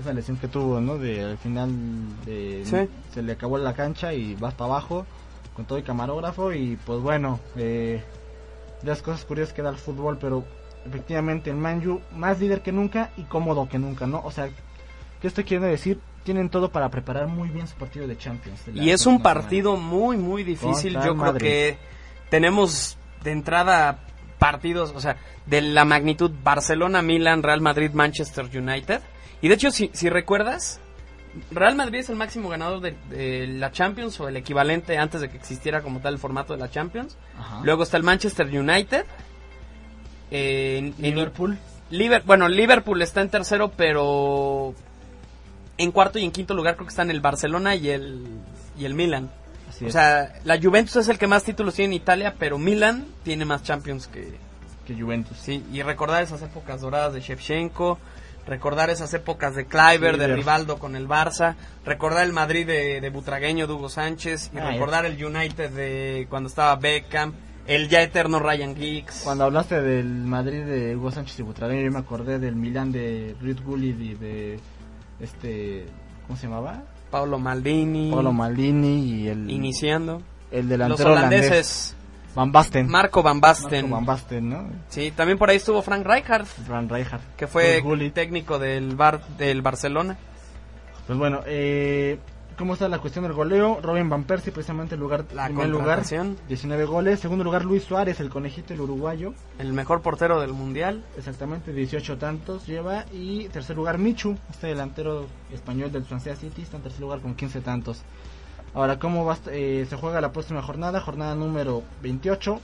Esa lesión que tuvo, ¿no? De al final de Sí. se le acabó la cancha y vas para abajo con todo el camarógrafo y pues bueno, eh, las cosas curiosas que da el fútbol, pero efectivamente el Manju más líder que nunca y cómodo que nunca, ¿no? O sea, ¿qué estoy queriendo decir? Tienen todo para preparar muy bien su partido de Champions. de Y es un semana. partido muy, muy difícil. Yo creo Madrid. que tenemos de entrada partidos, o sea, de la magnitud Barcelona, Milan, Real Madrid, Manchester United. Y de hecho, si, si recuerdas, Real Madrid es el máximo ganador de, de la Champions o el equivalente antes de que existiera como tal el formato de la Champions. Ajá. Luego está el Manchester United. En- Liverpool. Liber- bueno, Liverpool está en tercero, pero en cuarto y en quinto lugar creo que están el Barcelona y el, y el Milan. Así O es, sea, la Juventus es el que más títulos tiene en Italia, pero Milan tiene más Champions que... que Juventus. Sí, y recordar esas épocas doradas de Shevchenko, recordar esas épocas de Kleiber, de Kluivert. Rivaldo con el Barça, recordar el Madrid de, de Butragueño, de Hugo Sánchez, y Ah, recordar el United de cuando estaba Beckham, el ya eterno Ryan Giggs. Cuando hablaste del Madrid de Hugo Sánchez y Butragueño, yo me acordé del Milán de Ruud Gullit y de este ¿cómo se llamaba? Paolo Maldini, Paolo Maldini y el iniciando. el Los delantero holandés holandeses, Van Basten. Marco Van Basten. Marco Van Basten, ¿no? Sí, también por ahí estuvo Frank Rijkaard, Fran Rijkaard. que fue técnico del Bar del Barcelona. Pues bueno, eh, ¿cómo está la cuestión del goleo? Robin Van Persie precisamente el lugar La primer lugar, contratación. 19 goles, segundo lugar Luis Suárez, el conejito el uruguayo, El mejor portero del mundial. exactamente 18 tantos lleva y tercer lugar Michu, este delantero español del Swansea City, está en tercer lugar con 15 tantos. Ahora, ¿cómo va, eh, se juega la próxima jornada? Jornada número 28.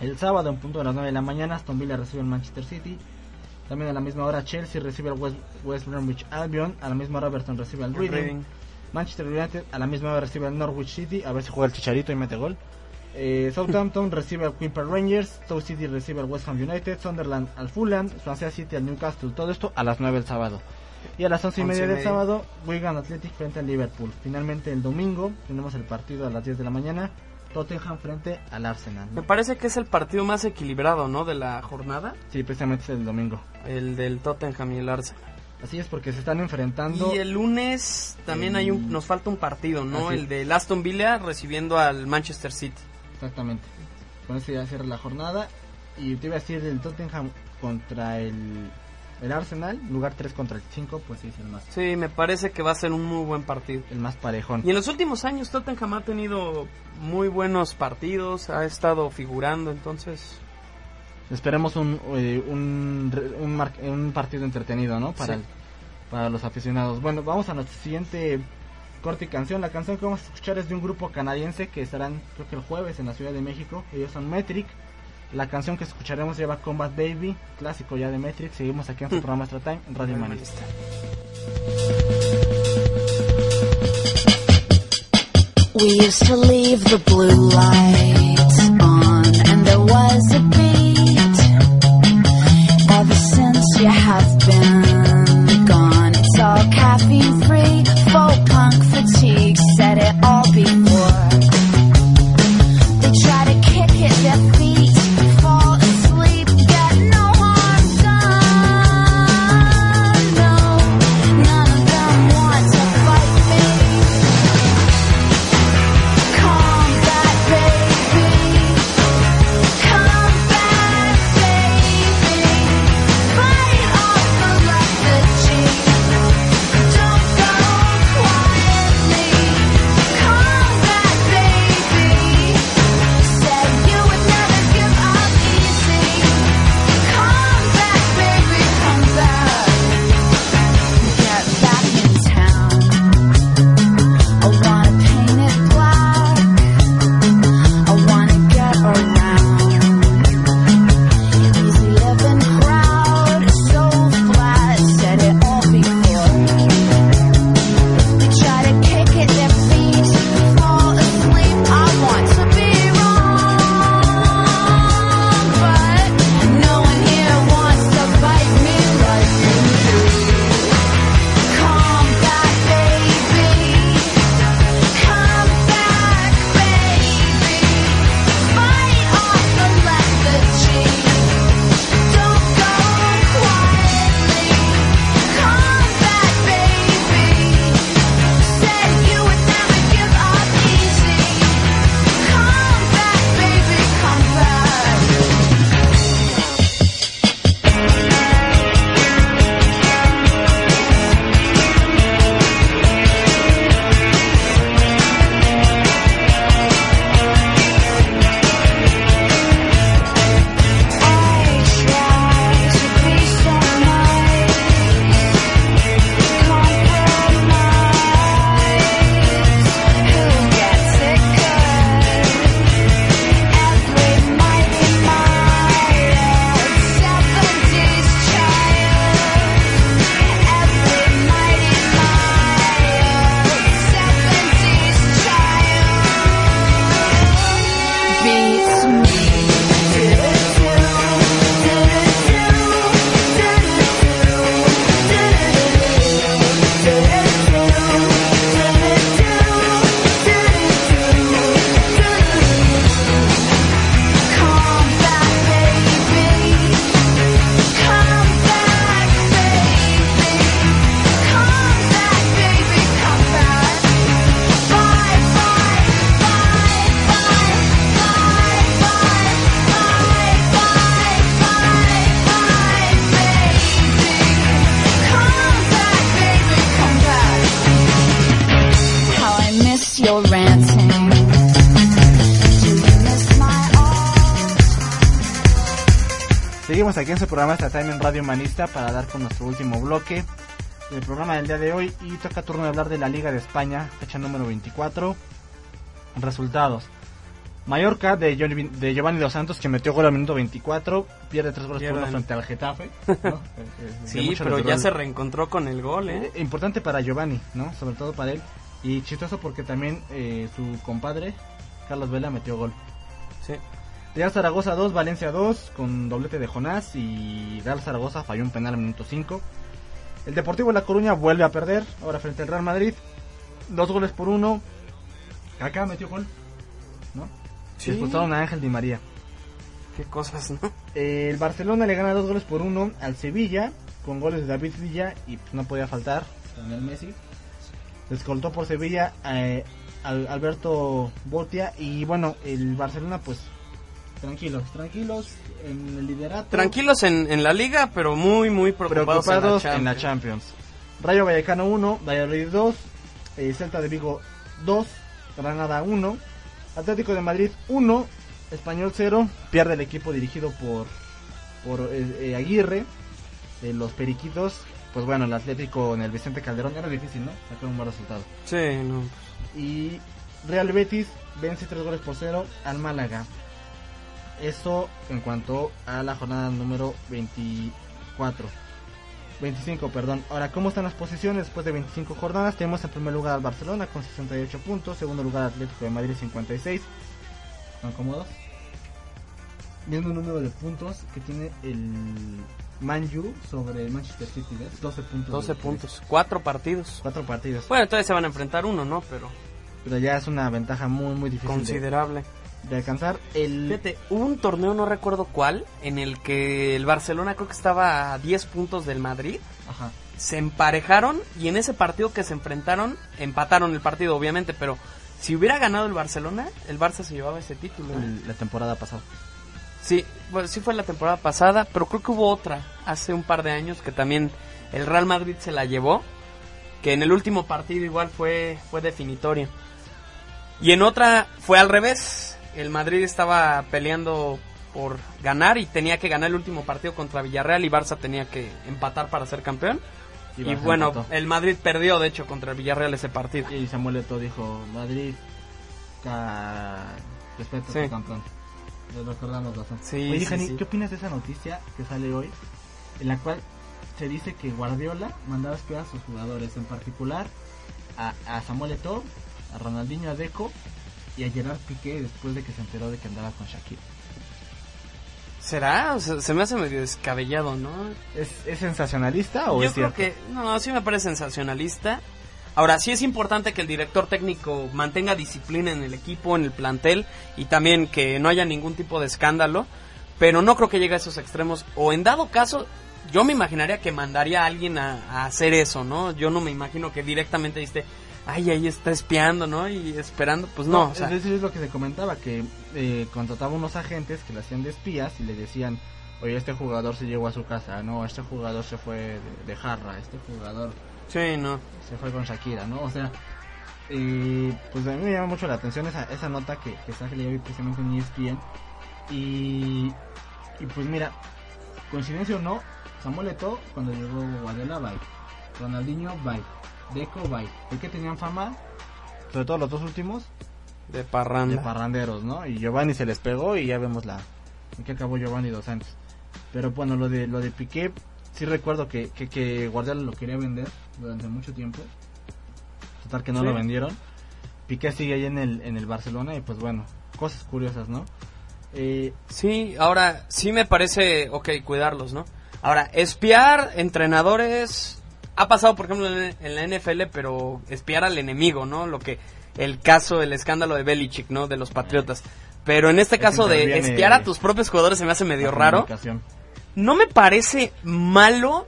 El sábado, en punto de las 9 de la mañana, Aston Villa recibe al Manchester City. También a la misma hora Chelsea recibe al West, West Bromwich Albion. A la misma hora Everton recibe al Reading. Reading. Manchester United a la misma hora recibe al Norwich City. A ver si juega el Chicharito y mete gol. Eh, Southampton <laughs> recibe al Park Rangers. Stoke City recibe al West Ham United. Sunderland al Fulham. Swansea City al Newcastle. Todo esto a las 9 del sábado. Y a las once y media del media. sábado, Wigan Athletic frente al Liverpool. Finalmente el domingo tenemos el partido a las 10 de la mañana, Tottenham frente al Arsenal. Me parece que es el partido más equilibrado, ¿no? De la jornada. Sí, precisamente es el domingo. El del Tottenham y el Arsenal. Así es porque se están enfrentando. Y el lunes también hay un, nos falta un partido, ¿no? Así. El del Aston Villa recibiendo al Manchester City. Exactamente. Con eso ya cierra la jornada. Y te iba a decir el Tottenham contra el, el Arsenal, lugar 3 contra el 5, pues sí es el más, Sí, me parece que va a ser un muy buen partido. el más parejón. Y en los últimos años Tottenham ha tenido muy buenos partidos, ha estado figurando, entonces Esperemos un, eh, un, mar- un partido entretenido, ¿no? Para, Sí. el- para los aficionados. Bueno, vamos a nuestra siguiente corte y canción. La canción que vamos a escuchar es de un grupo canadiense que estarán, creo que el jueves en la Ciudad de México. Ellos son Metric. La canción que escucharemos lleva Combat Baby, clásico ya de Metric. Seguimos aquí en su programa Extra Time, en Radio Manista. We used to leave the blue lights on, and there was a beat. Su programa Extra Time en Radio Humanista para dar con nuestro último bloque del programa del día de hoy. Y toca turno de hablar de la Liga de España, fecha número 24. Resultados. Mallorca de, Giovanni- de Giovanni Dos Santos, que metió gol al minuto 24, pierde tres goles por uno frente al Getafe. ¿no? <laughs> Eh, eh, sí, pero ya se reencontró con el gol, ¿eh? Eh, Importante para Giovanni, ¿no? Sobre todo para él. Y chistoso porque también eh, su compadre, Carlos Vela, metió gol. Sí. Real Zaragoza 2, Valencia 2, con doblete de Jonás y Real Zaragoza falló un penal al minuto 5. El Deportivo La Coruña vuelve a perder, ahora frente al Real Madrid. Dos goles por uno. Acá metió gol, ¿no? Sí. Expulsaron a Ángel Di María. Qué cosas, ¿no? El Barcelona le gana dos goles por uno al Sevilla, con goles de David Villa, y pues, no podía faltar, Lionel Messi. Descoltó por Sevilla eh, al Alberto Botia, y bueno, el Barcelona pues tranquilos, tranquilos en el liderato. Tranquilos en, en la liga, pero muy, muy preocupados, preocupados en, la en la Champions. Rayo Vallecano 1, Valladolid 2, eh, Celta de Vigo 2, Granada 1, Atlético de Madrid 1, Español 0, pierde el equipo dirigido por, por eh, eh, Aguirre, de los Periquitos. Pues bueno, el Atlético en el Vicente Calderón era difícil, ¿no? Sacar un buen resultado. Sí, no. Y Real Betis vence 3 goles por 0 al Málaga. Eso en cuanto a la jornada número 24. 25, perdón. Ahora, ¿cómo están las posiciones después de 25 jornadas? Tenemos en primer lugar al Barcelona con 68 puntos. Segundo lugar Atlético de Madrid 56. ¿Están cómodos? Mismo número de puntos que tiene el Manju sobre el Manchester City. ¿ves? 12 puntos. 12 de puntos, cuatro partidos. Cuatro partidos. Bueno, entonces se van a enfrentar uno, ¿no? Pero Pero ya es una ventaja muy, muy difícil de, considerable. De alcanzar. El, Fíjate, hubo un torneo, no recuerdo cuál, en el que el Barcelona creo que estaba a 10 puntos del Madrid. Ajá. Se emparejaron y en ese partido que se enfrentaron, empataron el partido, obviamente, pero si hubiera ganado el Barcelona, el Barça se llevaba ese título. ¿eh? la temporada pasada. Sí, pues sí fue la temporada pasada, pero creo que hubo otra hace un par de años que también el Real Madrid se la llevó, que en el último partido igual fue fue definitoria. Y en otra fue al revés, el Madrid estaba peleando por ganar y tenía que ganar el último partido contra Villarreal y Barça tenía que empatar para ser campeón. Y, bueno, empató. el Madrid perdió de hecho contra el Villarreal ese partido. Y Samuel Eto'o dijo, Madrid, ca... respeto Sí. campeón. Lo recordamos bastante. Sí, Oye, sí, Jani, sí. ¿qué opinas de esa noticia que sale hoy? En la cual se dice que Guardiola mandaba espiar a sus jugadores, en particular a, a Samuel Eto'o, a Ronaldinho, a Deco y a Gerard Piqué después de que se enteró de que andaba con Shakira. ¿Será? O sea, se me hace medio descabellado, ¿no? ¿Es, es sensacionalista o Yo es creo cierto? que no, sí me parece sensacionalista. Ahora, sí es importante que el director técnico mantenga disciplina en el equipo, en el plantel y también que no haya ningún tipo de escándalo, pero no creo que llegue a esos extremos. O en dado caso, yo me imaginaría que mandaría a alguien a, a hacer eso, ¿no? Yo no me imagino que directamente dice, ay, ahí está espiando, ¿no? Y esperando, pues no, o sea, es, es lo que se comentaba, que eh, contrataba unos agentes que le hacían de espías y le decían, oye, este jugador se llegó a su casa, no, este jugador se fue de, de jarra, este jugador sí, no. se fue con Shakira, ¿no? O sea, eh, pues a mí me llama mucho la atención esa, esa nota que, que sale hoy precisamente en ESPN. Y, y pues mira, coincidencia o no, Samuel Eto'o cuando llegó Guardiola, bye. Ronaldinho, bye. Deco, bye. ¿Por qué tenían fama? Sobre todo los dos últimos, De parranda. de parranderos, ¿no? Y Giovanni se les pegó y ya vemos la en qué acabó Giovanni dos Santos. Pero bueno, lo de lo de Piqué, sí recuerdo que, que, que Guardiola lo quería vender durante mucho tiempo. Total que no Sí. lo vendieron. Piqué sigue ahí en el, en el Barcelona y pues bueno, cosas curiosas, ¿no? Eh, Sí, ahora sí me parece, ok, cuidarlos, ¿no? Ahora, espiar entrenadores ha pasado, por ejemplo, en la NFL, pero espiar al enemigo, ¿no? Lo que el caso, el escándalo de Belichick, ¿no? De los Patriotas. Pero en este Es caso de espiar a tus propios jugadores se me hace medio raro. No me parece malo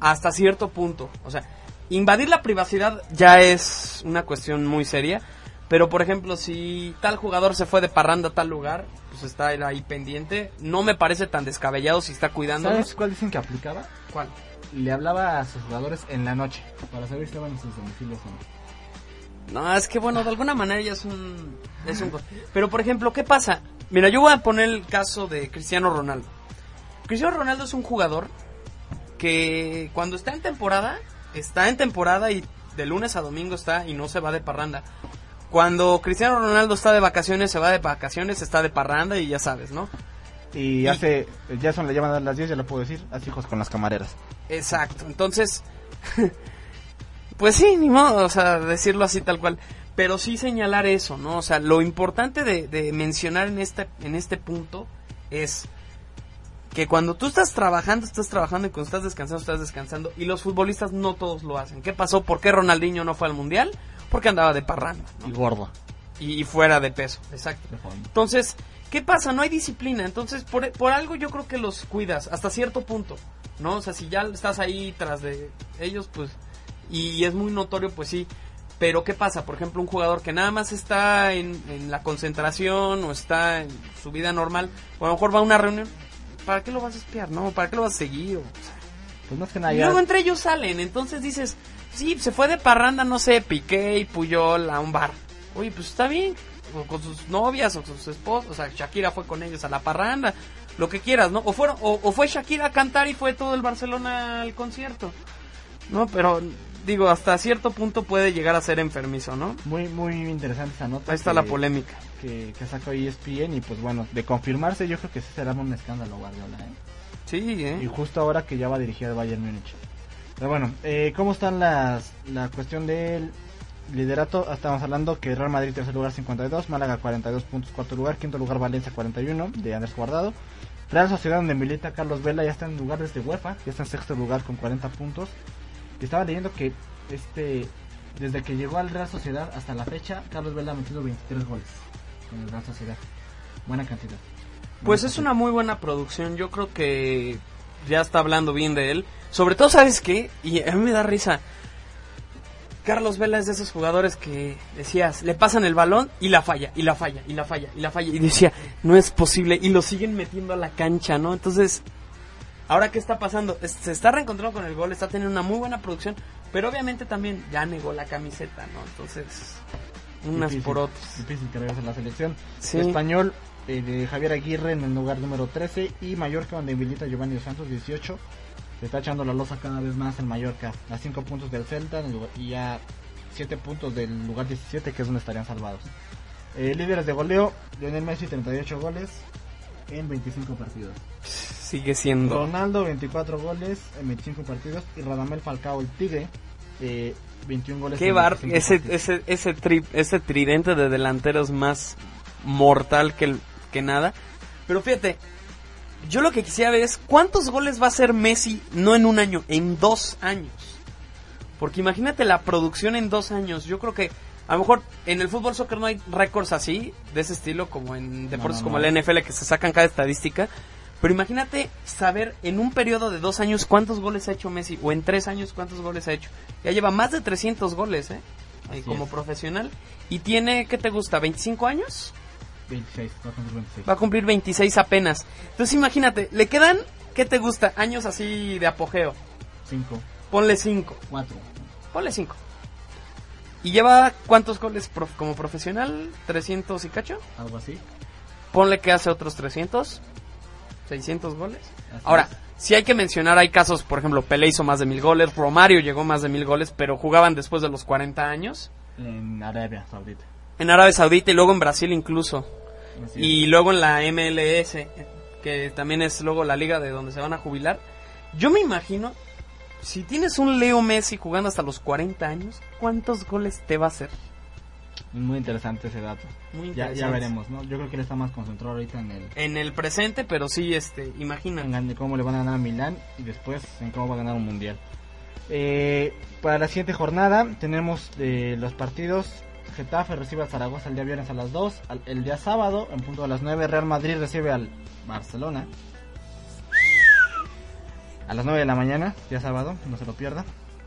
hasta cierto punto. O sea, invadir la privacidad ya es una cuestión muy seria. Pero, por ejemplo, si tal jugador se fue de parranda a tal lugar, pues está él ahí pendiente. No me parece tan descabellado si está cuidándolos. ¿Sabes cuál dicen que aplicaba? ¿Cuál? Le hablaba a sus jugadores en la noche para saber si estaban en sus domicilios o no. No, es que bueno, de alguna manera ya es un, es un... Pero, por ejemplo, ¿qué pasa? Mira, yo voy a poner el caso de Cristiano Ronaldo. Cristiano Ronaldo es un jugador que cuando está en temporada, está en temporada y de lunes a domingo está y no se va de parranda. Cuando Cristiano Ronaldo está de vacaciones, se va de vacaciones, está de parranda y ya sabes, ¿no? Y hace, ya son le llaman a las 10, ya lo puedo decir, hace hijos con las camareras. Exacto, entonces, <laughs> pues sí, ni modo, o sea, decirlo así tal cual, pero sí señalar eso, ¿no? O sea, lo importante de, de mencionar en este, en este punto es que cuando tú estás trabajando, estás trabajando y cuando estás descansando, estás descansando. Y los futbolistas no todos lo hacen. ¿Qué pasó? ¿Por qué Ronaldinho no fue al mundial? Porque andaba de parranda Y gordo. y, y fuera de peso. Exacto. Entonces, ¿qué pasa? No hay disciplina. Entonces, por, por algo yo creo que los cuidas hasta cierto punto. ¿No? O sea, si ya estás ahí tras de ellos, pues. Y es muy notorio, pues sí. Pero ¿qué pasa? Por ejemplo, un jugador que nada más está en, en la concentración o está en su vida normal, o a lo mejor va a una reunión. ¿Para qué lo vas a espiar? ¿No? ¿Para qué lo vas a seguir? O sea, Pues más que nada y luego entre ellos salen, entonces dices, sí, se fue de parranda, no sé, Piqué y Puyol a un bar. Oye, pues está bien, o con sus novias o con sus esposos, o sea, Shakira fue con ellos a la parranda, lo que quieras, ¿no? O, fueron, o, o fue Shakira a cantar y fue todo el Barcelona al concierto, ¿no? Pero, digo, hasta cierto punto puede llegar a ser enfermizo, ¿no? Muy, muy interesante esa nota. Ahí está que- la polémica. Que, que sacó ESPN y pues bueno, de confirmarse yo creo que sí será un escándalo Guardiola, ¿eh? Sí, ¿eh? Y justo ahora que ya va a dirigir al Bayern Múnich. Pero bueno, eh, ¿cómo están las la cuestión del liderato? Estamos hablando que Real Madrid tercer lugar 52, Málaga 42 puntos cuarto lugar, quinto lugar Valencia 41 de Andrés Guardado. Real Sociedad donde milita Carlos Vela ya está en lugar desde UEFA, ya está en sexto lugar con 40 puntos. Y estaba leyendo que este desde que llegó al Real Sociedad hasta la fecha, Carlos Vela ha metido 23 goles con el Real Sociedad. Buena cantidad. Pues es una muy buena producción. Yo creo que ya está hablando bien de él. Sobre todo, ¿sabes qué? Y a mí me da risa. Carlos Vela es de esos jugadores que decías, le pasan el balón y la falla, y la falla, y la falla, y la falla. Y decía, no es posible. Y lo siguen metiendo a la cancha, ¿no? Entonces, ahora qué está pasando? Se está reencontrando con el gol, está teniendo una muy buena producción. Pero obviamente también ya negó la camiseta, ¿no? Entonces, unas Difícil, por otras. Difícil que regrese la selección. Sí. Español eh, de Javier Aguirre en el lugar número 13 y Mallorca donde milita Giovanni Dos Santos 18. Se está echando la losa cada vez más en Mallorca. A 5 puntos del Celta y a 7 puntos del lugar 17 que es donde estarían salvados. Eh, líderes de goleo, Lionel Messi 38 goles en 25 partidos. Sigue siendo. Ronaldo 24 goles en 25 partidos y Radamel Falcao el Tigre eh, 21 goles Qué en bar, 25 ese, partidos. ese, ese, tri- ese tridente de delanteros más mortal que, el- que nada. Pero fíjate, yo lo que quisiera ver es cuántos goles va a hacer Messi, no en un año, en dos años. Porque imagínate la producción en dos años. Yo creo que a lo mejor en el fútbol soccer no hay récords así, de ese estilo, como en deportes no, como no. el NFL que se sacan cada estadística. Pero imagínate saber en un periodo de dos años cuántos goles ha hecho Messi, o en tres años cuántos goles ha hecho. Ya lleva más de 300 goles, ¿eh? Eh, Así como es. profesional. Y tiene, ¿qué te gusta? ¿25 años? 26, va a cumplir 26. Va a cumplir 26 apenas. Entonces imagínate, le quedan, ¿qué te gusta? Años así de apogeo. 5, Ponle 5. 4. Ponle 5. ¿Y lleva cuántos goles prof- como profesional? ¿300 y cacho? algo así. Ponle que hace otros 300. 600 goles. Así Ahora, si hay que mencionar, hay casos, por ejemplo, Pelé hizo más de mil goles, Romario llegó más de mil goles, pero jugaban después de los 40 años. en Arabia Saudita. En Arabia Saudita y luego en Brasil incluso. Y luego en la MLS, que también es luego la liga de donde se van a jubilar. Yo me imagino, si tienes un Leo Messi jugando hasta los 40 años, ¿cuántos goles te va a hacer? muy interesante ese dato. Muy Ya, ya interesante. veremos, ¿no? Yo creo que él está más concentrado ahorita en el En el presente, pero sí, este, imagina. en cómo le van a ganar a Milán y después en cómo va a ganar un mundial. Eh, para la siguiente jornada tenemos eh, los partidos. Getafe recibe al Zaragoza el día viernes a las 2. Al- el día sábado, en punto a las 9, Real Madrid recibe al Barcelona. A las 9 de la mañana, día sábado, no se lo pierda.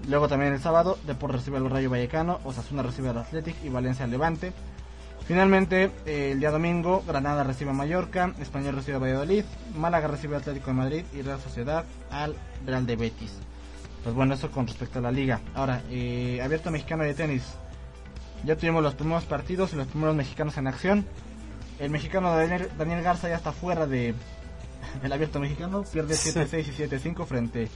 Luego también el sábado, Depor recibe al Rayo Vallecano, Osasuna recibe al Athletic y Valencia al Levante. Finalmente, eh, el día domingo, Granada recibe a Mallorca, Español recibe a Valladolid, Málaga recibe al Atlético de Madrid y Real Sociedad al Real de Betis. Pues bueno, eso con respecto a la liga. Ahora, eh, abierto mexicano de tenis. Ya tuvimos los primeros partidos y los primeros mexicanos en acción. El mexicano Daniel, Daniel Garza ya está fuera de <laughs> del abierto mexicano, pierde 7-6 y 7-5 frente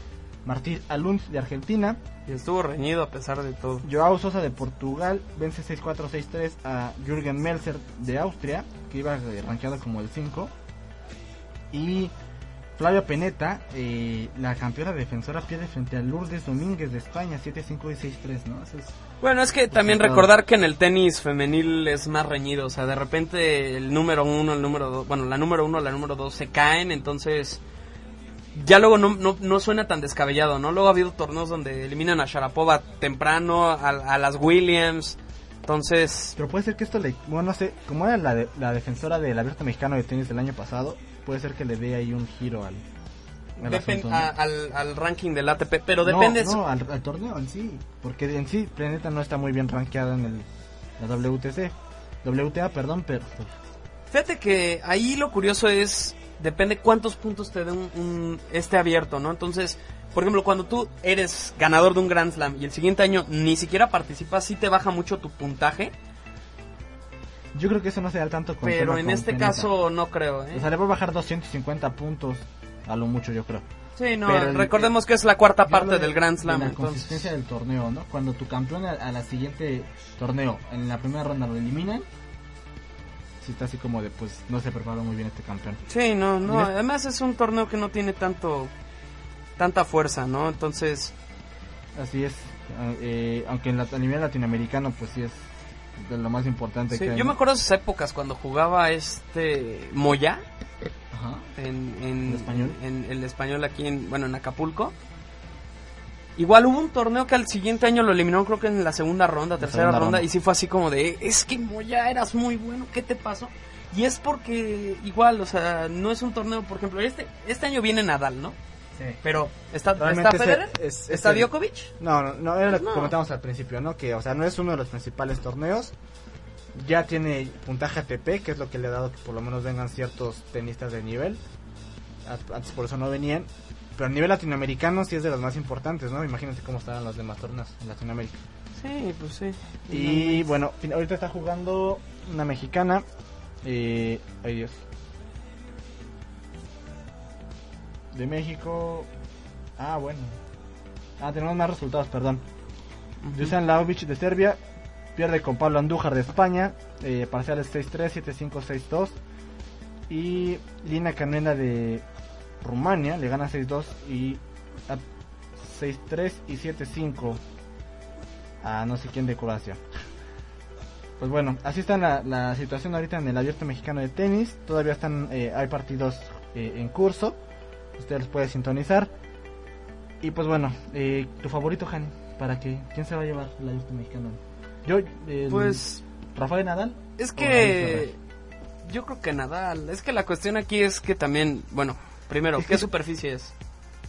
Martín Alunz de Argentina. Y estuvo reñido a pesar de todo. Joao Sosa de Portugal vence 6-4, 6-3 a Jürgen Melzer de Austria, que iba eh, rankeado como el 5. Y Flavia Peneta, eh, la campeona defensora, pierde frente a Lourdes Domínguez de España, 7-5 y 6-3, ¿no? Eso es- Bueno, es que también recordar que en el tenis femenil es más reñido, o sea, de repente el número uno, el número dos, bueno, la número uno, la número dos se caen, entonces ya luego no, no, no suena tan descabellado, ¿no? Luego ha habido torneos donde eliminan a Sharapova temprano, a, a las Williams. Entonces, Pero puede ser que esto le. Bueno, no sé. Como era la, de- la defensora del abierto mexicano de tenis del año pasado, puede ser que le dé ahí un giro al. Al depen- asunto, ¿no? a- al, al ranking del ATP, pero depende... No, al, al torneo en sí. Porque en sí, Planeta no está muy bien rankeada en el, la WTC. WTA, perdón, pero. Fíjate que ahí lo curioso es, depende cuántos puntos te dé un, un- este abierto, ¿no? Entonces, por ejemplo, cuando tú eres ganador de un Grand Slam y el siguiente año ni siquiera participas, sí te baja mucho tu puntaje, Yo creo que eso no se da tanto con pero en este Planeta. caso no creo, ¿eh? O sea, le va a bajar 250 puntos a lo mucho, yo creo. Sí, no, el- recordemos que es la cuarta parte de- del Grand de Slam, La entonces... consistencia del torneo, ¿no? Cuando tu campeón a, a la siguiente torneo, en la primera ronda lo eliminan, si está así como de, pues, no se preparó muy bien este campeón. Sí, no, no, además es un torneo que no tiene tanto, tanta fuerza, ¿no? Entonces, Así es. eh, aunque en la, a nivel latinoamericano, pues sí es de lo más importante sí, que hay, yo ¿no? me acuerdo de esas épocas cuando jugaba este Moya, Ajá. en, en ¿El español? en el español aquí en bueno en Acapulco igual hubo un torneo que al siguiente año lo eliminaron creo que en la segunda ronda tercera segunda ronda, ronda. y sí fue así como de es que Moya eras muy bueno qué te pasó y es porque igual o sea no es un torneo por ejemplo este este año viene Nadal no pero está está Federer es- está ese- Djokovic No, no, no, era lo que No. comentamos al principio, ¿no? Que, o sea, no es uno de los principales torneos. Ya tiene puntaje ATP, que es lo que le ha dado que por lo menos vengan ciertos tenistas de nivel. Antes por eso no venían. Pero a nivel latinoamericano sí es de los más importantes, ¿no? Imagínate cómo estarán los demás torneos en Latinoamérica. sí pues sí Y bueno, ahorita está jugando una mexicana. Eh, ay Dios. De México. Ah, bueno. Ah, tenemos más resultados, perdón. Dusan Laovic de Serbia pierde con Pablo Andújar de España. Eh, parciales 6-3, 7-5, 6-2. Y Lina Canela de Rumania le gana 6-2 y a 6-3 y 7-5 a no sé quién de Croacia. Pues bueno, así está la, la situación ahorita en el abierto mexicano de tenis. Todavía están, eh, hay partidos eh, en curso. Usted los puede sintonizar. Y pues bueno, eh, tu favorito, Han, para que quién se va a llevar el abierto mexicano. Yo, el- pues Rafael Nadal. Es que yo creo que Nadal. Es que la cuestión aquí es que también, bueno, primero, Es ¿qué superficie es?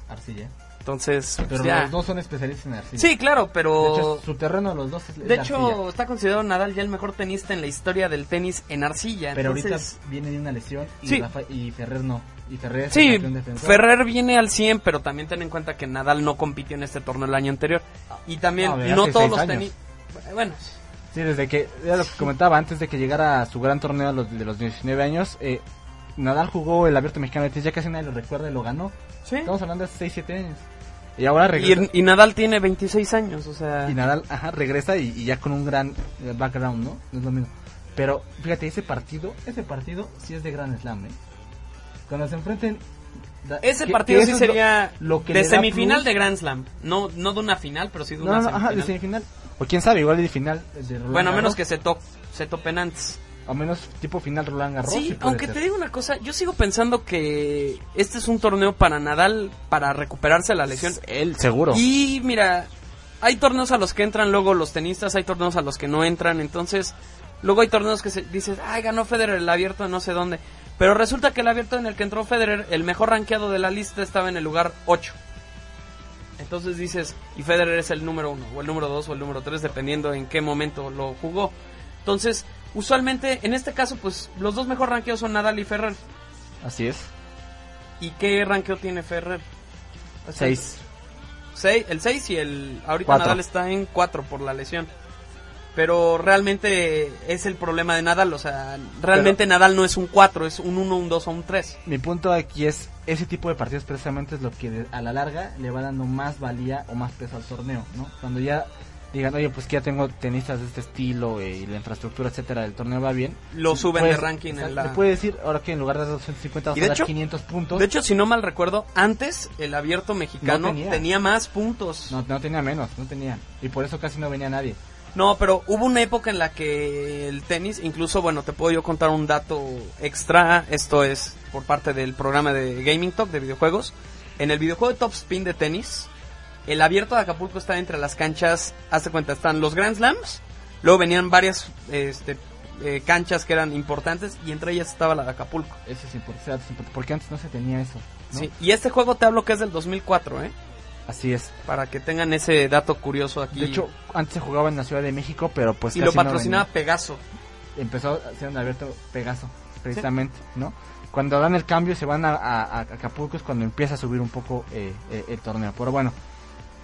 Arcilla. Entonces, pues, Pero ya. los dos son especialistas en arcilla. Sí, claro, De pero hecho, su terreno de los dos es, de hecho arcilla. está considerado Nadal ya el mejor tenista en la historia del tenis en arcilla. Pero entonces, ahorita viene de una lesión y, Sí. Rafa- y Ferrer no. Y Ferrer es Sí. Ferrer viene al 100, pero también ten en cuenta que Nadal no compitió en este torneo el año anterior. Y también No, de todos los tenis... Bueno, Sí, desde que, era lo que comentaba, antes de que llegara a su gran torneo a los, de los 19 años, eh, Nadal jugó el abierto mexicano de tenis, ya casi nadie lo recuerda y lo ganó. sí. Estamos hablando de 6-7 años. Y ahora Y, regresa. y Nadal tiene 26 años, o sea... Y Nadal, ajá, regresa y, y ya con un gran eh, background, ¿no? No es lo mismo. Pero fíjate, ese partido, ese partido sí es de Grand Slam, ¿eh? Cuando se enfrenten. da- Ese que- partido que sí lo- sería lo que de semifinal plus. de Grand Slam. No, no de una final, pero sí de No, una no, no, ajá, de semifinal. O quién sabe, igual de final. De Roland bueno, a menos que se, to se topen antes. A menos tipo final Roland Garros. Sí, aunque ser. te digo una cosa, yo sigo pensando que este es un torneo para Nadal para recuperarse de la lesión. Él, seguro. Y mira, hay torneos a los que entran luego los tenistas, hay torneos a los que no entran, entonces luego hay torneos que se dices, ay, ganó Federer el abierto no sé dónde. Pero resulta que el abierto en el que entró Federer, el mejor rankeado de la lista estaba en el lugar 8. Entonces dices, y Federer es el número 1, o el número 2, o el número 3, dependiendo en qué momento lo jugó. Entonces, usualmente, en este caso, pues los dos mejor rankeados son Nadal y Ferrer. Así es. ¿Y qué ranqueo tiene Ferrer? Seis. Seis, el 6 y el... Ahorita Cuatro. Nadal está en 4 por la lesión. Pero realmente es el problema de Nadal. O sea, realmente Nadal no es un 4, es un 1, un 2 o un 3. Mi punto aquí es, ese tipo de partidos precisamente es lo que a la larga le va dando más valía o más peso al torneo, ¿no? Cuando ya digan, oye, pues que ya tengo tenistas de este estilo eh, y la infraestructura, etcétera, el torneo va bien. Lo suben Puedes- de ranking en exacto, la... le puede decir, ahora que en lugar de 250 vas a dar hecho- 500 puntos. De hecho, si no mal recuerdo, antes el abierto mexicano No tenía. tenía. más puntos. no, no tenía menos, no tenía. Y por eso casi no venía nadie. No, pero hubo una época en la que el tenis, incluso, bueno, te puedo yo contar un dato extra, esto es por parte del programa de Gaming Talk de videojuegos. en el videojuego de Top Spin de tenis, el abierto de Acapulco está entre las canchas, hazte cuenta, están los Grand Slams, luego venían varias este, eh, canchas que eran importantes y entre ellas estaba la de Acapulco. Eso es importante, porque antes no se tenía eso. ¿no? Sí, y este juego te hablo que es del 2004, ¿eh? Así es. Para que tengan ese dato curioso aquí. De hecho, antes se jugaba en la Ciudad de México, pero pues y casi lo patrocinaba. Pegaso. Empezó siendo abierto Pegaso, precisamente, ¿no? Cuando dan el cambio se van a, a- a Acapulco es cuando empieza a subir un poco eh, eh, el torneo. Pero bueno,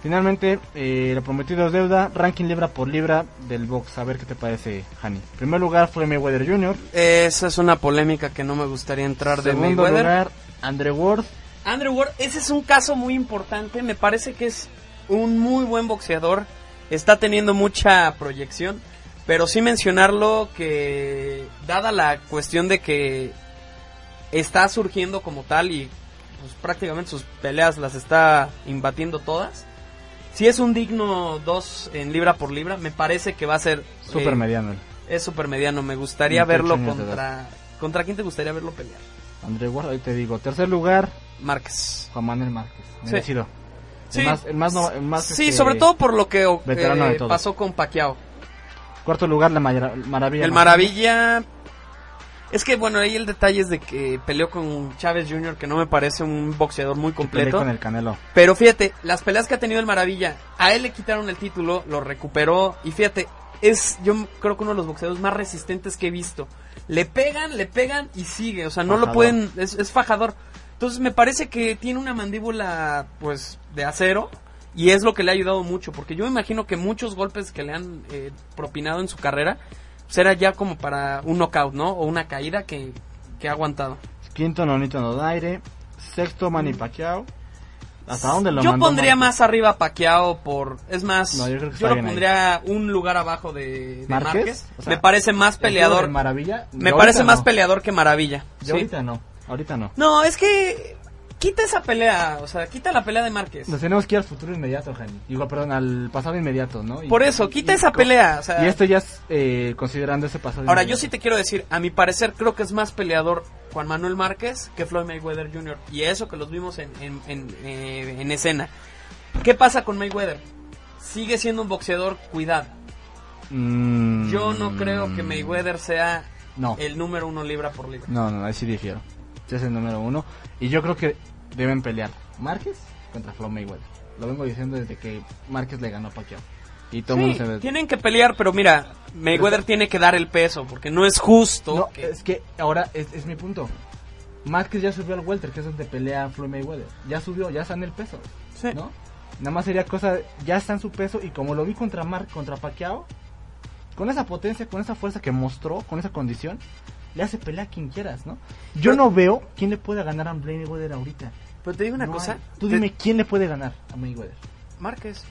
finalmente eh, lo prometido es deuda, ranking libra por libra del box. A ver qué te parece, Hani. primer lugar fue Mayweather Jr. Esa es una polémica que no me gustaría entrar de Segundo Mayweather. lugar, Andre Ward. Andrew Ward, ese es un caso muy importante. Me parece que es un muy buen boxeador. Está teniendo mucha proyección. Pero sí mencionarlo que, dada la cuestión de que está surgiendo como tal y pues, prácticamente sus peleas las está imbatiendo todas. Si es un digno 2 en libra por libra, me parece que va a ser... Super eh, mediano. Es super mediano. Me gustaría 28 verlo contra... ¿Contra quién te gustaría verlo pelear? Andre Ward, ahí te digo. Tercer lugar, Márquez. Juan Manuel Márquez. Sí. Merecido. Sí. El más, el más, no- el más, Sí, este, sobre todo por lo que eh, pasó con Pacquiao. Cuarto lugar, la Mara- Maravilla. El Maravilla... Es que bueno, ahí el detalle es de que peleó con Chávez Jr., que no me parece un boxeador muy completo. con el Canelo. Pero fíjate, las peleas que ha tenido el Maravilla, a él le quitaron el título, lo recuperó y fíjate, es yo creo que uno de los boxeadores más resistentes que he visto. Le pegan, le pegan y sigue, o sea, no lo pueden, es, es fajador. Entonces me parece que tiene una mandíbula pues de acero y es lo que le ha ayudado mucho, porque yo me imagino que muchos golpes que le han eh, propinado en su carrera será ya como para un knockout, ¿no? O una caída que, que ha aguantado. Quinto, Nonito Nodaire. Sexto, Manny Pacquiao. ¿Hasta dónde lo Yo mandó pondría más arriba Pacquiao por... Es más, No, yo creo que yo lo ahí. pondría un lugar abajo de, de ¿Márquez? Márquez. O sea, me parece más ¿El juego peleador. de Maravilla? Me parece más no. peleador que Maravilla. Yo sí. ahorita no. Ahorita no. No, es que... Quita esa pelea, o sea, quita la pelea de Márquez. Nos tenemos que ir al futuro inmediato, Jani. Digo, perdón, al pasado inmediato, ¿no? Y- Por eso, quita y- esa pelea. O sea, Y esto ya es eh, considerando ese pasado Ahora, yo sí te quiero decir, a mi parecer creo que es más peleador Juan Manuel Márquez que Floyd Mayweather Jr. Y eso que los vimos en, en, en, eh, en escena. ¿Qué pasa con Mayweather? Sigue siendo un boxeador cuidado. Mm, Yo no creo que Mayweather sea No. el número uno libra por libra. No, no, ahí sí difiero. Es el número uno. Y yo creo que deben pelear Márquez contra Floyd Mayweather. Lo vengo diciendo desde que Márquez le ganó a Pacquiao. Y todo Sí, mundo se ve. tienen que pelear, pero mira, Mayweather tiene que dar el peso, porque no es justo. No, que- es que ahora es, es mi punto. Márquez ya subió al welter, que es donde pelea Floyd Mayweather. Ya subió, ya está en el peso. Sí. ¿No? Nada más sería cosa, ya está en su peso y como lo vi contra Mar contra Pacquiao, con esa potencia, con esa fuerza que mostró, con esa condición, le hace pelea a quien quieras, ¿no? Yo Pero- no veo quién le puede ganar a Mayweather ahorita. Pero te digo una No cosa. hay. Tú te- dime quién le puede ganar a Mayweather. Márquez.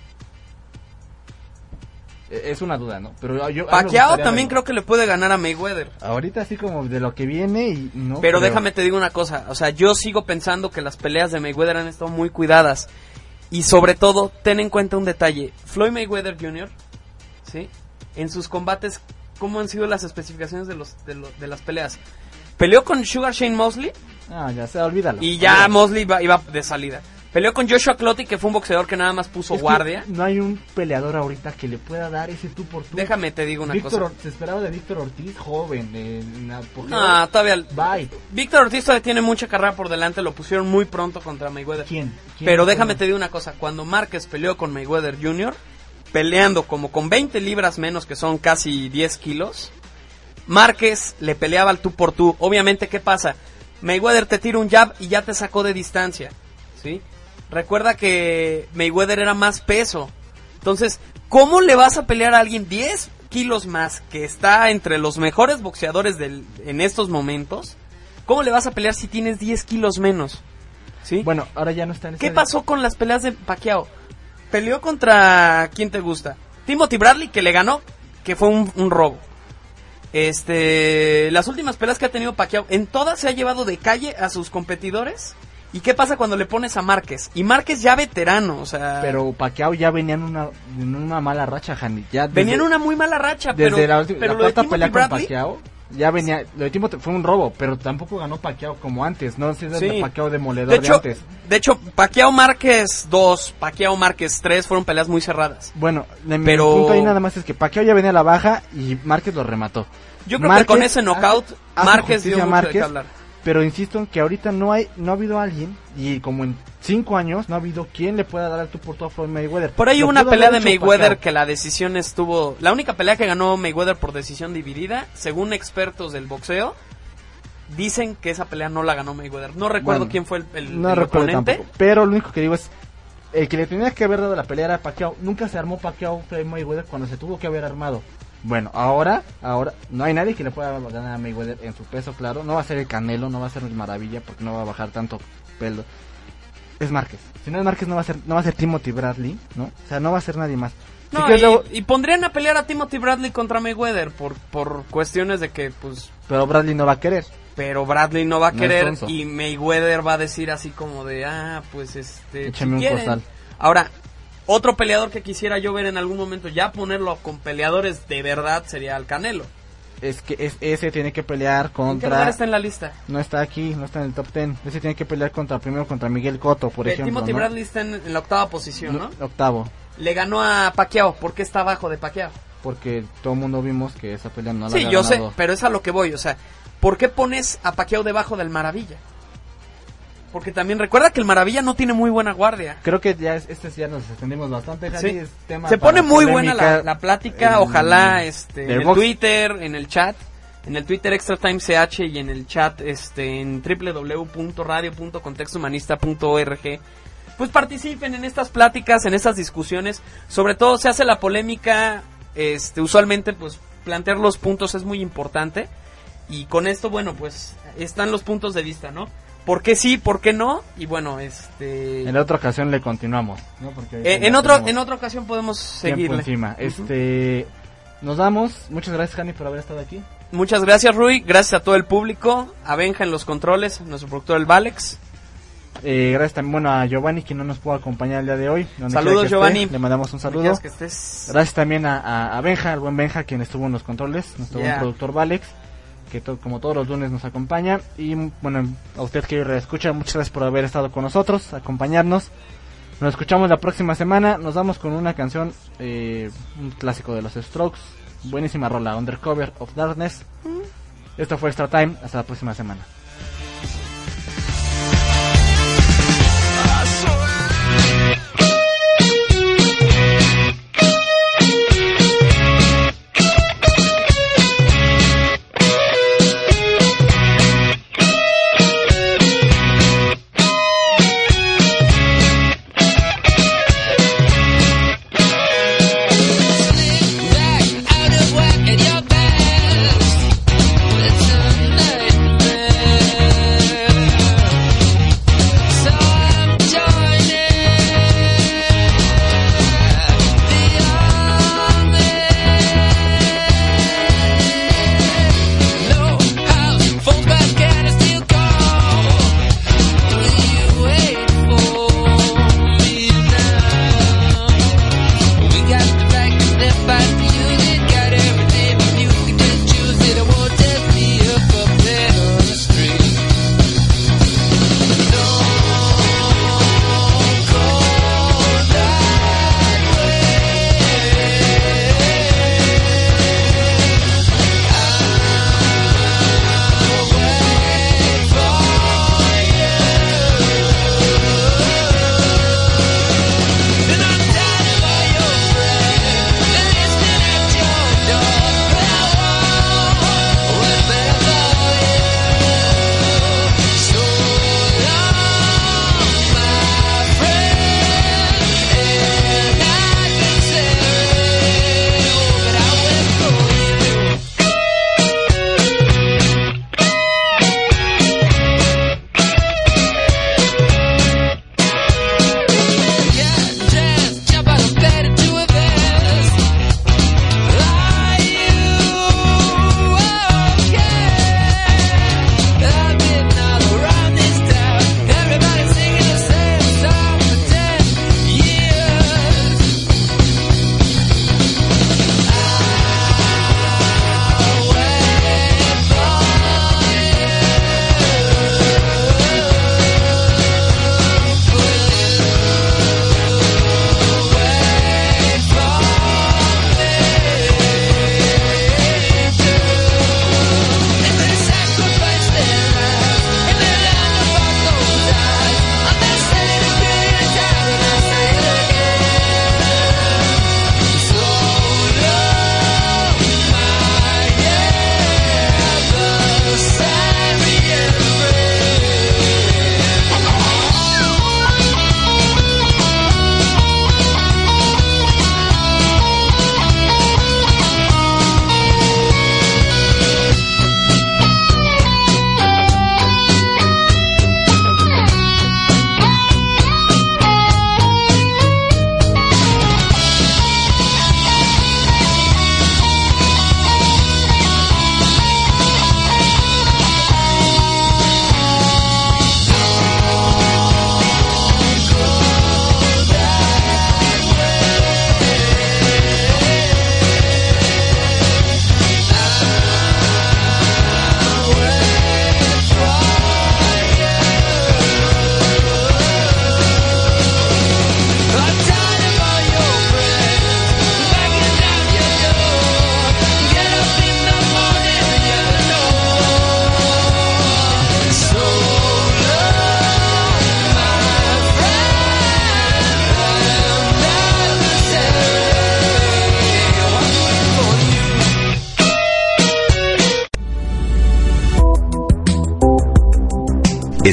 Eh, Es una duda, ¿no? Pero yo Pacquiao también creo que le puede ganar a Mayweather. Ahorita así como de lo que viene y no. Pero creo. déjame te digo una cosa, o sea, yo sigo pensando que las peleas de Mayweather han estado muy cuidadas. Y sobre todo, ten en cuenta un detalle. Floyd Mayweather Jr., ¿sí? En sus combates, ¿cómo han sido las especificaciones de, los, de, las peleas? Peleó con Sugar Shane Mosley Ah, ya sé, olvídalo. y ya Olvídalo. Mosley iba, iba de salida. Peleó con Joshua Clottey, que fue un boxeador que nada más puso Es que guardia. No hay un peleador ahorita que le pueda dar ese tú por tú. Déjame te digo una Víctor, cosa. Or- se esperaba de Víctor Ortiz, joven, en apogeo. No, todavía... Bye. Víctor Ortiz todavía tiene mucha carrera por delante, lo pusieron muy pronto contra Mayweather. ¿Quién? ¿Quién? Pero déjame te digo una cosa, cuando Márquez peleó con Mayweather Jr., peleando como con 20 libras menos, que son casi 10 kilos, Márquez le peleaba al tú por tú. Obviamente, ¿qué pasa? Mayweather te tira un jab y ya te sacó de distancia, ¿sí? Recuerda que Mayweather era más peso. Entonces, ¿cómo le vas a pelear a alguien 10 kilos más que está entre los mejores boxeadores del, en estos momentos? ¿Cómo le vas a pelear si tienes 10 kilos menos? ¿Sí? Bueno, ahora ya no está en ¿Qué pasó con las peleas de Pacquiao? Peleó contra quién te gusta? Timothy Bradley que le ganó, que fue un, un robo. Este, las últimas peleas que ha tenido Pacquiao, en todas se ha llevado de calle a sus competidores. ¿Y qué pasa cuando le pones a Márquez? Y Márquez ya veterano, o sea, Pero Pacquiao ya venía en una, en una mala racha, Handy. Ya desde- venía en una muy mala racha, Desde pero, la, última- pero la lo de Timothy Bradley, Pacquiao. Ya venía, lo de fue un robo, pero tampoco ganó Pacquiao como antes, no sé Sí. el Pacquiao demoledor De de, hecho, antes. de hecho, Pacquiao Márquez 2, Pacquiao Márquez 3 fueron peleas muy cerradas. Bueno, de mi Pero- punto ahí nada más es que Pacquiao ya venía a la baja y Márquez lo remató. Yo creo Márquez que con ese knockout, Márquez dio mucho de qué Márquez, hablar. Pero insisto en que ahorita no hay, no ha habido alguien, y como en cinco años, no ha habido quien le pueda dar el tú por tú a Floyd Mayweather. Por ahí hubo una pelea de Mayweather que la decisión estuvo... La única pelea que ganó Mayweather por decisión dividida, según expertos del boxeo, dicen que esa pelea no la ganó Mayweather. No recuerdo Bueno, quién fue el, el, No el recuerdo oponente. tampoco. Pero lo único que digo es, el que le tenía que haber dado la pelea era Pacquiao. Nunca se armó Pacquiao Floyd Mayweather cuando se tuvo que haber armado. Bueno, ahora, ahora, no hay nadie que le pueda ganar a Mayweather en su peso, claro. No va a ser el Canelo, no va a ser el Maravilla, porque no va a bajar tanto pelo. Es Márquez. Si no es Márquez, no va a ser, no va a ser Timothy Bradley, ¿no? O sea, no va a ser nadie más. No, y, luego- y pondrían a pelear a Timothy Bradley contra Mayweather por, por cuestiones de que, pues, Pero Bradley no va a querer. pero Bradley no va a No querer y Mayweather va a decir así como de, ah, pues este, Échame si un quieren. costal. Ahora, otro peleador que quisiera yo ver en algún momento ya ponerlo con peleadores de verdad sería el Canelo. Es que es, ese tiene que pelear ¿En qué contra... está en la lista? No está aquí, no está en el top 10. Ese tiene que pelear contra primero contra Miguel Cotto, por Eh, ejemplo. Timothy ¿no? Bradley está en, en la octava posición, ¿no? Octavo. Le ganó a Pacquiao. ¿Por qué está abajo de Pacquiao? Porque todo el mundo vimos que esa pelea no la Sí, yo sé, pero es a lo que voy. O sea, ¿por qué pones a Pacquiao debajo del Maravilla? Porque también recuerda que el Maravilla no tiene muy buena guardia. Creo que ya es- este ya nos extendimos bastante. Sí. Javi, es tema Se pone muy buena la, la plática, en- ojalá este, en el box. Twitter, en el chat, en el Twitter Extra Time CH y en el chat este, en www.radio.contextohumanista.org. Pues participen en estas pláticas, en estas discusiones. Sobre todo se hace la polémica, este, usualmente pues plantear los puntos es muy importante. Y con esto, bueno, pues están los puntos de vista, ¿no? ¿Por qué sí, por qué no? Y bueno, este... En la otra ocasión le continuamos. ¿no? Porque Eh, ahorita en, otro, en otra ocasión podemos seguirle. encima. Ujú. Este, nos damos. Muchas gracias, Jani, por haber estado aquí. Muchas gracias, Rui. Gracias a todo el público. A Benja en los controles, nuestro productor, el Valex. Eh, gracias también bueno, a Giovanni, que no nos pudo acompañar el día de hoy. donde Saludos, que esté, Giovanni. Le mandamos un saludo. quieras que estés. Gracias también a, a, a Benja, al buen Benja, quien estuvo en los controles, nuestro Yeah. buen productor Valex, que to- como todos los lunes nos acompaña. Y bueno, a usted que escucha, muchas gracias por haber estado con nosotros, acompañarnos. Nos escuchamos la próxima semana. Nos vamos con una canción, eh, un clásico de los Strokes. Buenísima rola, Undercover of Darkness. Esto fue Extra Time. Hasta la próxima semana.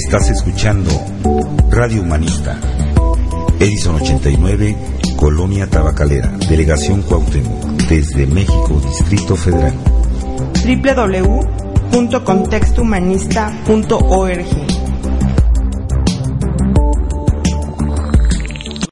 Estás escuchando Radio Humanista. Edison 89, Colonia Tabacalera, Delegación Cuauhtémoc, desde México, Distrito Federal. www.contextohumanista.org